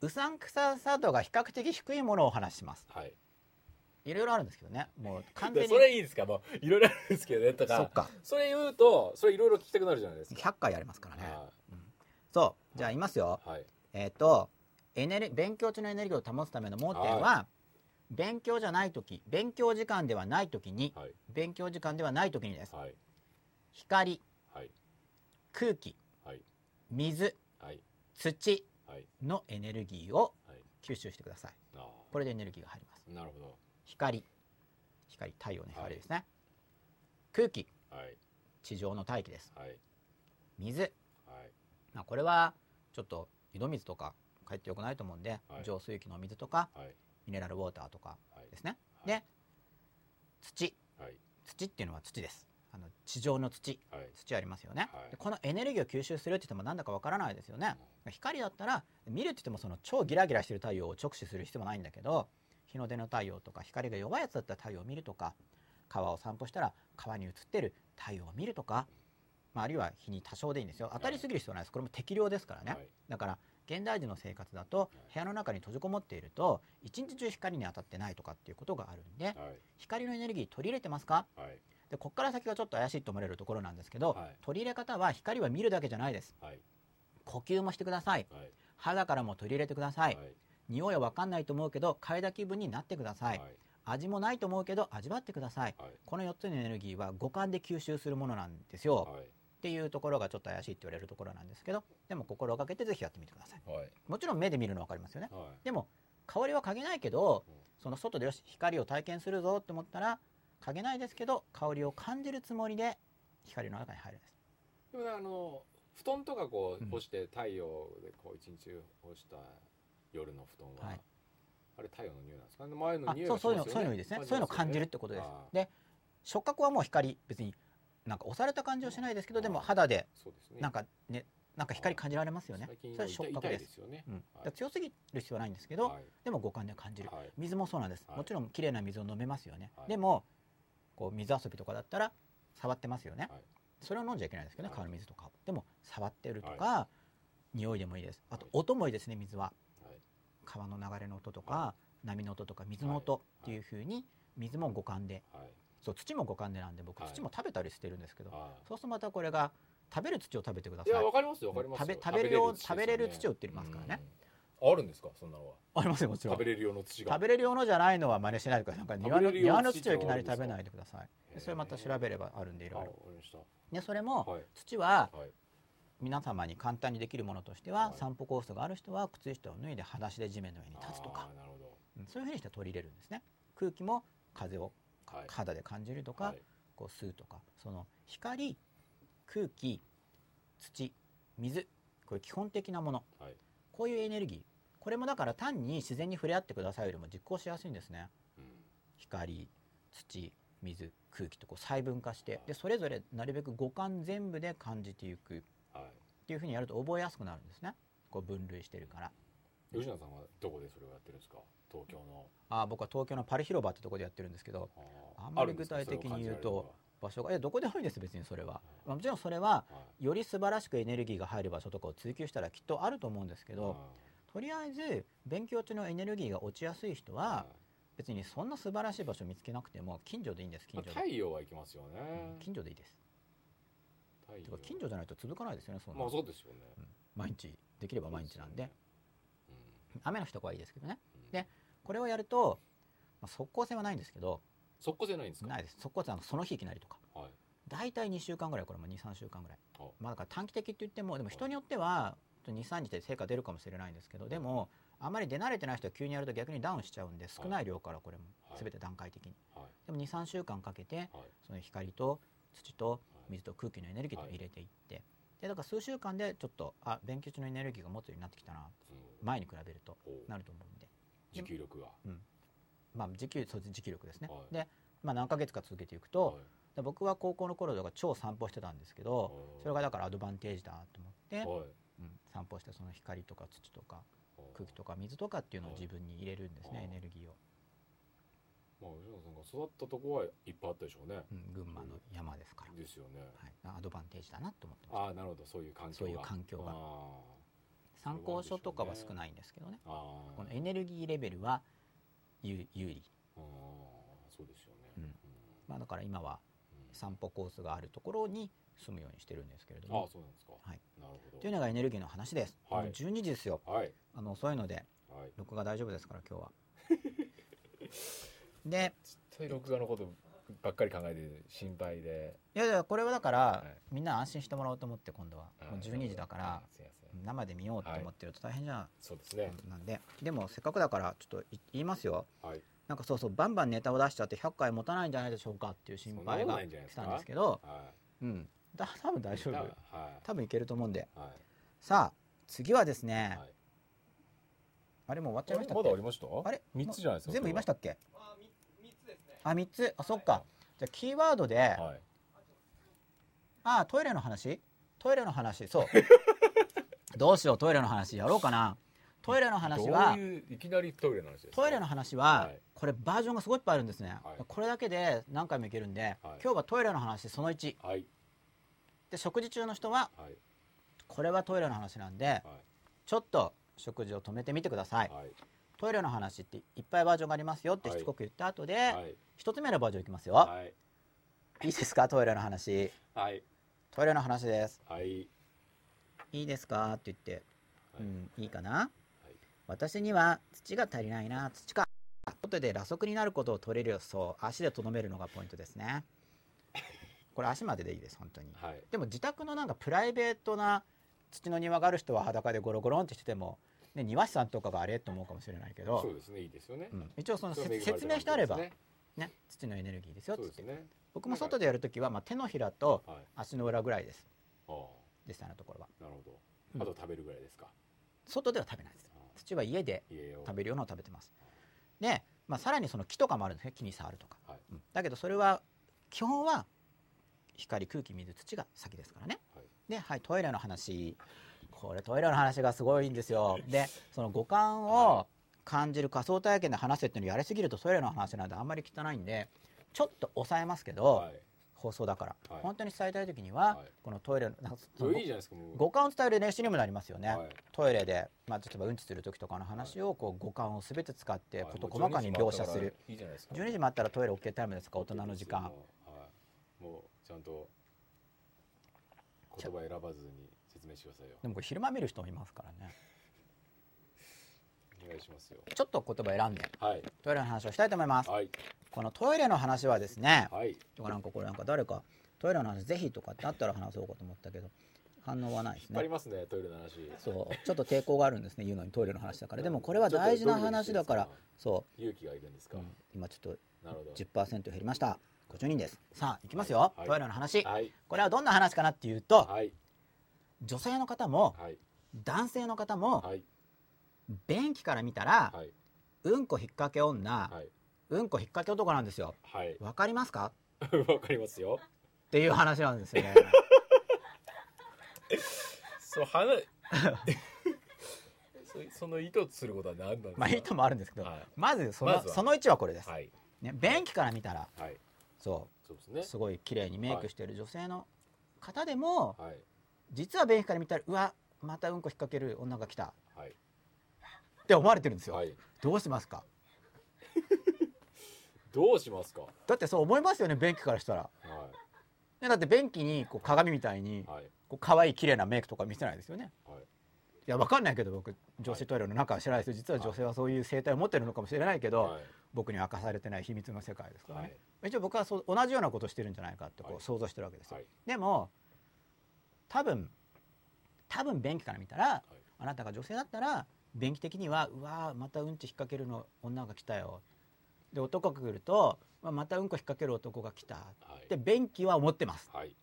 うさんくささ度が比較的低いものをお話しします。はい。いろいろあるんですけどね。もう完全にでそれいいですか？もういろいろあるんですけどねとか。そっか。それ言うとそれいろいろ聞きたくなるじゃないですか。100回やりますからね。はそう。じゃあ言いますよ。い。はい。えっ、とエネル勉強中のエネルギーを保つための盲点は、勉強じゃない時勉強時間ではない時にはい。勉強時間ではない時にです。はい。光はい。空気はい。水はい。土はい。のエネルギーをはい。吸収してください。あこれでエネルギーが入ります。ーなるほど。光。光太陽の光ですね、空気。はい。地上の大気です。はい。水、はい。まあ、これはちょっと井戸水とか帰ってよくないと思うんで、はい。浄水器の水とかはいミネラルウォーターとかはい。ですね、はい。で土。はい。土っていうのは土です。あの地上の土。はい。土ありますよね、はい。でこのエネルギーを吸収するって言ってもなんだかわからないですよね、光だったら見るって言ってもその超ギラギラしてる太陽を直視する必要もないんだけど日の出の太陽とか光が弱いやつだったら太陽を見るとか川を散歩したら川に映ってる太陽を見るとか、まあ、あるいは日に多少でいいんですよ。当たりすぎる必要はないです。これも適量ですからね、はい。だから現代人の生活だと部屋の中に閉じこもっていると一日中光に当たってないとかっていうことがあるんではい。光のエネルギー取り入れてますか？はい。でここから先がちょっと怪しいと思われるところなんですけど、はい。取り入れ方は光は見るだけじゃないです。はい。呼吸もしてください。はい肌からも取り入れてください、はい。匂いは分かんないと思うけど嗅いだ気分になってください、はい。味もないと思うけど味わってください。はい。この4つのエネルギーは五感で吸収するものなんですよ、はいっていうところがちょっと怪しいって言われるところなんですけどでも心がけてぜひやってみてください。はい。もちろん目で見るの分かりますよね。はい。でも香りは嗅げないけどうん。その外でよし光を体験するぞって思ったら嗅げないですけど香りを感じるつもりで光の中に入るんです。でもねあの布団とかこううん干して太陽でこう一日干した夜の布団は、はい。あれ太陽の匂いなんですか？ね前のあ匂いそうそういうのがしますよねそういうのいいですね。そういうのを感じるってことですで触覚はもう光別になんか押された感じはしないですけどでも肌でなんかねなんか光感じられますよね。それ触覚でです強すぎる必要はないんですけど、はい。でも五感で感じる、はい。水もそうなんです、はい。もちろん綺麗な水を飲めますよね、はい。でもこう水遊びとかだったら触ってますよね、はい。それを飲んじゃいけないですけどねはい。川の水とかを。でも触ってるとか、匂いでもいいです。あと音もいいですね水は。はい。川の流れの音とか、は波の音とか水の音っていう風に水も五感ではいそう土も五感でなんで僕はい。土も食べたりしてるんですけど、はそうするとまたこれが食べる土を食べてくだい、さい。いやわかりますよわかりますよ。食べ食べる用食べれるね。土を売ってますからね、あるんですかそんなのは？ありますよもちろん。食べれる用の土が。食べれる用のじゃないのは真似しないでください。なんか庭の庭の土土をいきなり食べないでください。でそれまた調べればあるんでいろいろ。でそれもはい。土ははい。皆様に簡単にできるものとしては、はい。散歩コースがある人は靴下を脱いで裸足で地面の上に立つとか。そういうふうにして取り入れるんですね。空気も風をはい肌で感じるとか、はい。こう吸うとかその光空気土水これ基本的なもの。はい。こういうエネルギー。これもだから単に自然に触れ合ってくださいよりも実行しやすいんですね。うん。光土水空気とこう細分化してでそれぞれなるべく五感全部で感じていく。っはい。ていうふうにやると覚えやすくなるんですね。こう分類してるから吉野さんはどこでそれをやってるんですか？東京の。あ僕は東京のパリ広場ってとこでやってるんですけどあんまり具体的に言うと場所がえどこでもいいです別にそれは、うんまあもちろんそれはより素晴らしくエネルギーが入る場所とかを追求したらきっとあると思うんですけど、とりあえず勉強中のエネルギーが落ちやすい人は別にそんな素晴らしい場所見つけなくても近所でいいんです近まあ所で、太陽は行きますよね。うん近所でいいです。近所じゃないと続かないですよねそんな。まあそうですよね。うん。毎日できれば毎日なんで。うん雨の日とかはいいですけどね。うん。でこれをやると、まあ、速攻性はないんですけど速攻じゃないんですか？ないです。速攻性はあのその日いきなりとか。はい。大体2週間ぐらいこれも23週間ぐらい。あまあだから短期的って言ってもでも人によっては23日で成果出るかもしれないんですけどでもあまり出慣れてない人は急にやると逆にダウンしちゃうんで少ない量からこれもはい。全て段階的に。はい。でも23週間かけてはい。その光と土と水と空気のエネルギーと入れていってでだから数週間でちょっとあ勉強中のエネルギーが持つようになってきたなうん。前に比べるとなると思うんで。持久力が。まあ持久そう持久力ですね、はい。で、まあ、何ヶ月か続けていくと、で僕は高校の頃とか超散歩してたんですけどそれがだからアドバンテージだと思って、はい。はいうん、散歩してその光とか土とかはい。空気とか水とかっていうのを自分に入れるんですねはい。エネルギーを、まあ吉野さんが育ったとこはいっぱいあったでしょうね。うん、群馬の山ですから、ですよね。はい、アドバンテージだなと思ってまああなるほど。そういう環境が。そういう環境があす参考書とかは少ないんですけどね。ーあーこのエネルギーレベルは有有利、あーそうですよね。うん。うん。まあ、だから今はうん。散歩コースがあるところに住むようにしてるんですけれどああもそうなんですか。はい。なるほというのがエネルギーの話です、はい。もう12時ですよ。どはい。あのそういうのではい。録画大丈夫ですから今日は で絶対録画のことばっかり考えて心配で。いやいやこれはだから、い。みんな安心してもらおうと思って今度は。もう12時だから生で見ようと思ってると大変じゃそうですね。んなんで。でもせっかくだからちょっとい言いますよ。はい。なんかそうそうバンバンネタを出しちゃって100回持たないんじゃないでしょうかっていう心配が来たんですけど。はうん。だ多分大い丈夫。はい。多分いけると思うんで。はい。さあ次はですね、はい。あれもう終わっちゃいましたっまけだありました？あれ？三つじゃないですか全部言いましたっけ？あ、み三つ。ですね。あ3つあそっかじゃあキーワードで、はい。あトイレの話？トイレの話そう。どうしようトイレの話やろうかな。トイレの話はどういういきなりトイレの話ですか？トイレの話は、はい。これバージョンがすごいいっぱいあるんですね、はい。これだけで何回もいけるんで、はい。今日はトイレの話その1はい。で食事中の人ははい。これはトイレの話なんではい。ちょっと食事を止めてみてくださいトイレの話っていっぱいバージョンがありますよってしつこく言った後で、はい。一つ目のバージョンいきますよ、はい。い、いですか？トイレの話。はい。トイレの話です。はい。いいですか？って言って、はい。うんいいかな、私には土が足りないな。土か。外で裸足になることを取れる予想足でとどめるのがポイントですね。これ足まででいいです本当に。はい。でも自宅のなんかプライベートな土の庭がある人は裸でゴロゴロンってしてても、ね、庭師さんとかがあれと思うかもしれないけど。そうですねいいですよね。うん、一応その説明してあれば、ね、土のエネルギーですよねって。僕も外でやるときは、まあ、手のひらとはい。足の裏ぐらいです。ああ。実際のところは。なるほうん。どあと食べるぐらいですか？外では食べないです。土は家で食べるようなのを食べてます。で、まあ、さらにその木とかもあるんですね。木に触るとか、はい。うん。だけどそれは基本は光空気水土が先ですからね、はい。ではいトイレの話これトイレの話がすごいんですよ。でその五感を感じる仮想体験で話せっていうのをやりすぎるとトイレの話なんであんまり汚いんでちょっと抑えますけど、はい。放送だから、はい。本当に伝えたい時には、はい。このトイレの五感を伝える練習にもなりますよね、はい。トイレで、まあ、例えばうんちする時とかの話をこう五感をすべて使ってはい。事細かに描写する。いいじゃないですか。12時もあったらトイレ OK タイムですか大人の時間。はい。もうちゃんと言葉選ばずに説明してくださいよ。でもこれ昼間見る人もいますからね。お願いしますよ。ちょっと言葉選んではい。トイレの話をしたいと思います。はい。このトイレの話はですねはい。とかなんかこれなんか誰かトイレの話ぜひとかってあったら話そうかと思ったけど考反応はないですね。引っ張りますねトイレの話。そう。ちょっと抵抗があるんですね言うのにトイレの話だから。でもこれは大事な話だからそ勇気がいるんですう、か、うん。今ちょっなるほと10%減りました。50人です。さあいきますよ、はい。トイレの話、どはい。これはどんな話かなっていうと、はい女性の方もはい。男性の方もはい。便器から見たら、はい。うんこ引っ掛け女、はい。うんこ引っ掛け男なんですよ。はい。わかりますか？わかりますよ。っていう話なんですよね。そう話 そその意図することは何なんですか？まあいいともあるんですけど、はい。まずその,、まその1はこれです、はい。ね、便器から見たらはい。そそうですね。うすごい綺麗にメイクしてる女性の方でも、はい実は便器から見たらうわまたうんこ引っ掛ける女が来た。はい。って思われてるんですよ、はい。どうしますか？どうしますか？はだってそう思いますよね便器からしたら。ねだって便器にこう鏡みたいにいはい。こう可愛い綺麗なメイクとか見せないですよね。はい。いやわかんないけど僕女子トイレの中は知らないですよ。実は女性はそういう生態を持ってるのかもしれないけど、はい。僕には明かされてない秘密の世界ですから。はねい、一応僕はそう同じようなことをしてるんじゃないかってこはい。う想像してるわけですよ、はい。でも多分多分便器から見たら、あなたが女性だったら便器的にはうわーまたうんち引っ掛けるの女が来たよ。で男が来ると、まあ、またうんこ引っ掛ける男が来た。はい。って便器は思ってます。はい。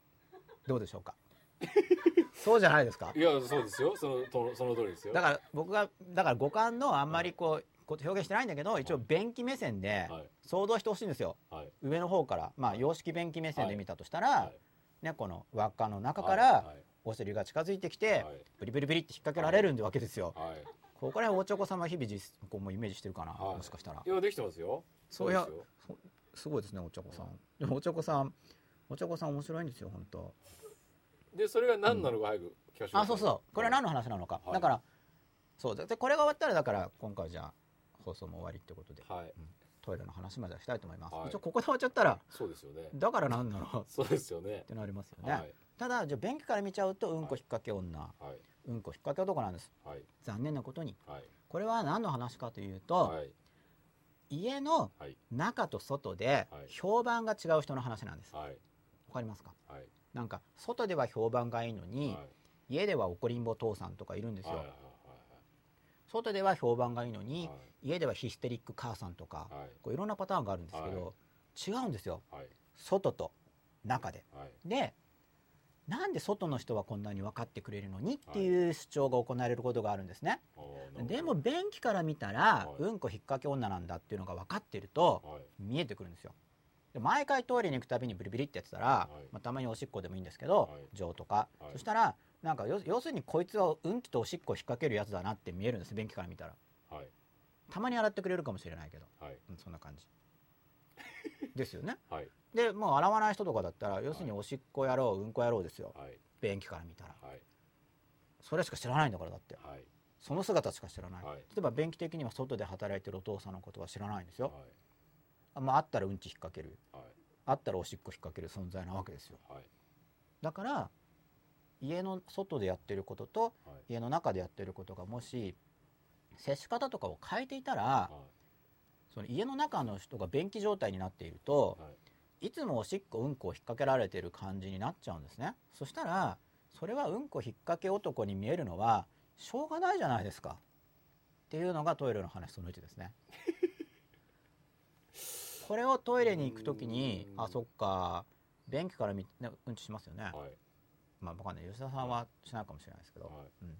どうでしょうか？そうじゃないですか？いやそうですよ。そのとその通りですよ。だから僕がだから五感のあんまりこうこう表現してないんだけど一応便器目線ではい。想像してほしいんですよ。はい。上の方から。まあ洋式便器目線で見たとしたら、はいね、この輪っかの中かはらい。お尻が近づいてきてはい。ブリブリブリって引っ掛けられるんでわけですよ。はい。ここら辺おちょこさんは日々実こうもうイメージしてるかな、はい。もしかしたら。いやできてますよ。そういやですごいですねおちょこさん。でもおちょこさんおちょこさん面白いんですよ本当。でそれが何なのか早く聞かせてあそうそう。これは何の話なのか、はい。だからそう。でこれが終わったらだから今回じゃあ放送も終わりってことで。はいトイレの話まではしたいと思います、はい。一応ここで終わっちゃったらそうですよね。だから何なの？っそうですよね。てなりますよね、はい。ただじゃあ便器から見ちゃうとうんこ引っ掛け女、はい。うんこ引っ掛け男なんです。はい。残念なことに。はい。これは何の話かというと、はい。家のはい。中と外ではい。評判が違う人の話なんです。わはい。かりますか？はい。なんか外では評判がいいのに、はい。家では怒りんぼ父さんとかいるんですよ、はいはい外では評判がいいのに、はい。家ではヒステリック母さんとか、はい。こういろんなパターンがあるんですけど、違うんですよ。はい。外と中で。はい。でなんで外の人はこんなに分かってくれるのにってい。う主張が行われることがあるんですね、でも便器から見たら、はい。うんこ引っ掛け女なんだっていうのが分かってるとはい。見えてくるんですよ。で毎回トイレに行くたびにブリブリってやってたら、はい。まあ、たまにおしっこでもいいんですけど、はい。錠とか、はい。そしたらなんか要要するにこいつはうんちとおしっこを引っ掛けるやつだなって見えるんです便器から見たら。はい。たまに洗ってくれるかもしれないけど、はい。うん、そんな感じ。ですよね。はい。でもう洗わない人とかだったら要するにおしっこやろううんこやろうですよ。はい。便器から見たら。はい。それしか知らないんだからだって。はい。その姿しか知らない、はい。例えば便器的には外で働いてるお父さんのことは知らないんですよ、はい。あまあ、あったらうんち引っ掛ける。はい。あったらおしっこ引っ掛ける存在なわけですよ。はい。だから家の外でやってることとはい。家の中でやってることがもし接し方とかを変えていたらはその家の中の人が便器状態になっているとい。つもおしっこうんこを引っ掛けられてる感じになっちゃうんですね。そしたらそれはうんこ引っ掛け男に見えるのはしょうがないじゃないですか。っていうのがトイレの話その1ですね。これをトイレに行く時にうん。あそっか。便器から見ねうんちしますよね。はいまあわかんない吉田さんはしないかもしれないですけど、はい。うん。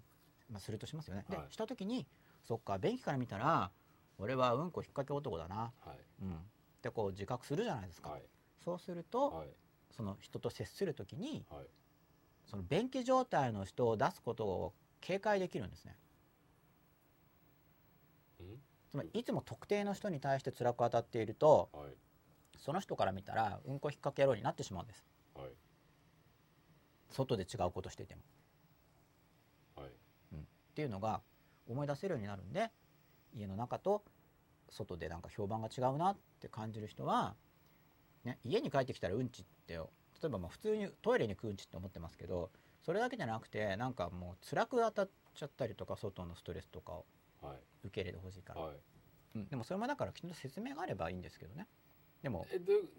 まあ、するとしますよね、はい。でした時にそっか便器から見たら俺はうんこ引っ掛け男だな、はい。うん、ってこう自覚するじゃないですか、はい。そうすると、はい。その人と接する時にはい。その便器状態の人を出すことを警戒できるんですね。うん？つまりいつも特定の人に対して辛く当たっているとはい。その人から見たらうんこ引っ掛け野郎になってしまうんです。はい外で違うことしてても。はい。っていうのが思い出せるようになるんで家の中と外でなんか評判が違うなって感じる人は、ね、家に帰ってきたらうんちって例えばまあ普通にトイレに行くうんちって思ってますけどそれだけじゃなくてなんかもう辛く当たっちゃったりとか外のストレスとかをはい。受け入れてほしいから、はい。うん、でもそれもだからきちんと説明があればいいんですけどねでも。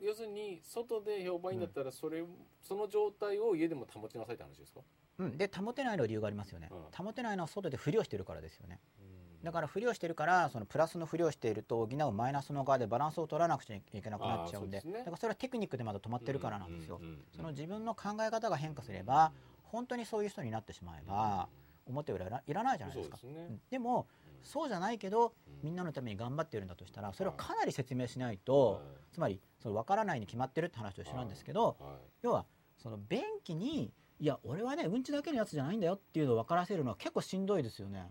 要するに外で評判いいんだったらそれ、その状態を家でも保ちなさいって話ですか？うん、で保てないの理由がありますよね、う保てないのは外でふりをしてるからですよね。うん。だからふりをしてるからそのプラスのふりをしていると補うマイナスの側でバランスを取らなくちゃいけなくなっちゃうんで。ね。だからそれはテクニックでまだ止まってるからなんですよ、うんうんうんその自分の考え方が変化すれば本当にそういう人になってしまえば表裏いらいらないじゃないですか。ね。うん。でもそうじゃないけどみんなのために頑張ってるんだとしたらそれをかなり説明しないとつまりその分からないに決まってるって話と一緒なんですけどはい。要はその便器にいや俺はねうんちだけのやつじゃないんだよっていうのを分からせるのは結構しんどいですよね。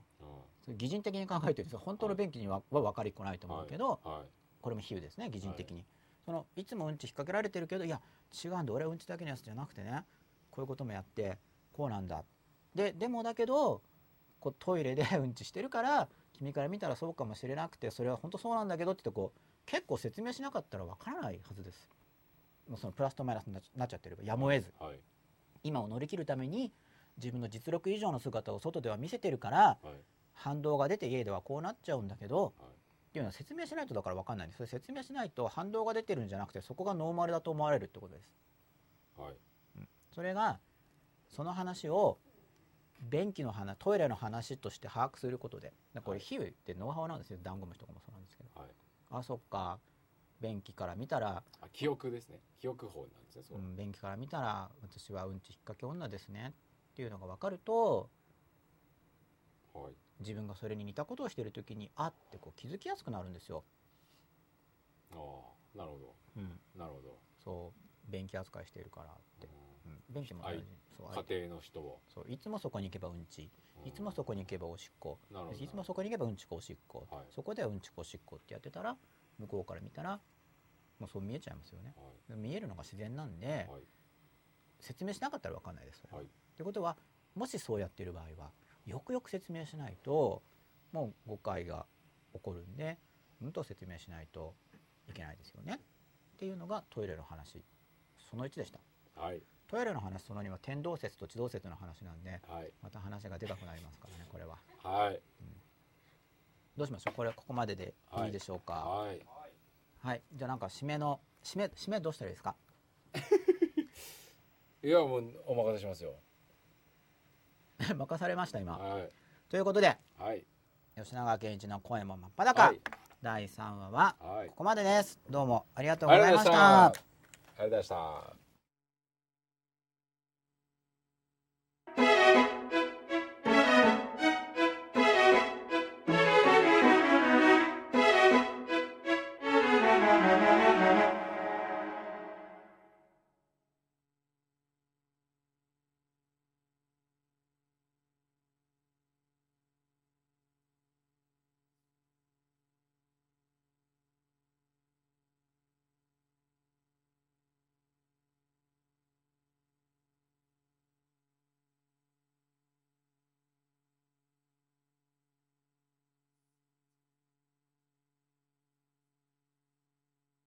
擬人的に考えてる本当の便器にはは分かりっこないと思うけど、はい。これも比喩ですね擬人的に、そのいつもうんち引っ掛けられてるけどいや違うんだ俺はうんちだけのやつじゃなくてねこういうこともやってこうなんだ。ででもだけどこうトイレでうんちしてるから君から見たらそうかもしれなくてそれは本当そうなんだけどってこう結構説明しなかったら分からないはずです。もうそのプラスとマイナスになっちゃってればやむを得ず。はい。今を乗り切るために自分の実力以上の姿を外では見せてるからはい。反動が出て家ではこうなっちゃうんだけどはい。っていうのは説明しないとだから分かんないんです。それ説明しないと反動が出てるんじゃなくてそこがノーマルだと思われるってことです。はい。それがその話を便器の話トイレの話として把握することでこれはい比喩ってノウハウなんですよ。ダンゴムシとかもそうなんですけど。はい。あそっか。便器から見たら、あ記憶ですね。記憶法なんですねそう。うん便器から見たら私はうんち引っ掛け女ですね。っていうのが分かるとはい。自分がそれに似たことをしている時にあってこう気づきやすくなるんですよ。ああなるほど。うん、なるほど。そう。便器扱いしているからって、うん、便器も大事家庭の人を。そういつもそこに行けばうんち。いつもそこに行けばおしっこ。いつもそこに行けばうんちこおしっこ、はい。そこではうんちこおしっこってやってたら向こうから見たらもうそう見えちゃいますよね。は見えるのが自然なんで、いはい。説明しなかったら分かんないです。はい。ってことはもしそうやってる場合はよくよく説明しないともう誤解が起こるんでうんと説明しないといけないですよね。っていうのがトイレの話。その1でした。はいトイレの話その2は天動説と地動説の話なんではい。また話がでかくなりますからねこれは。はい。どうしましょう？これここまででい。いでしょうか？はい。はい、じゃあなんか締めの締め締めどうしたらいいですか？いやもうお任せしますよ。任されました今。はい。ということではい。吉永健一の声も真っ裸、はい。第3話ははい。ここまでです。どうもありがとうあございました。ありがとうございました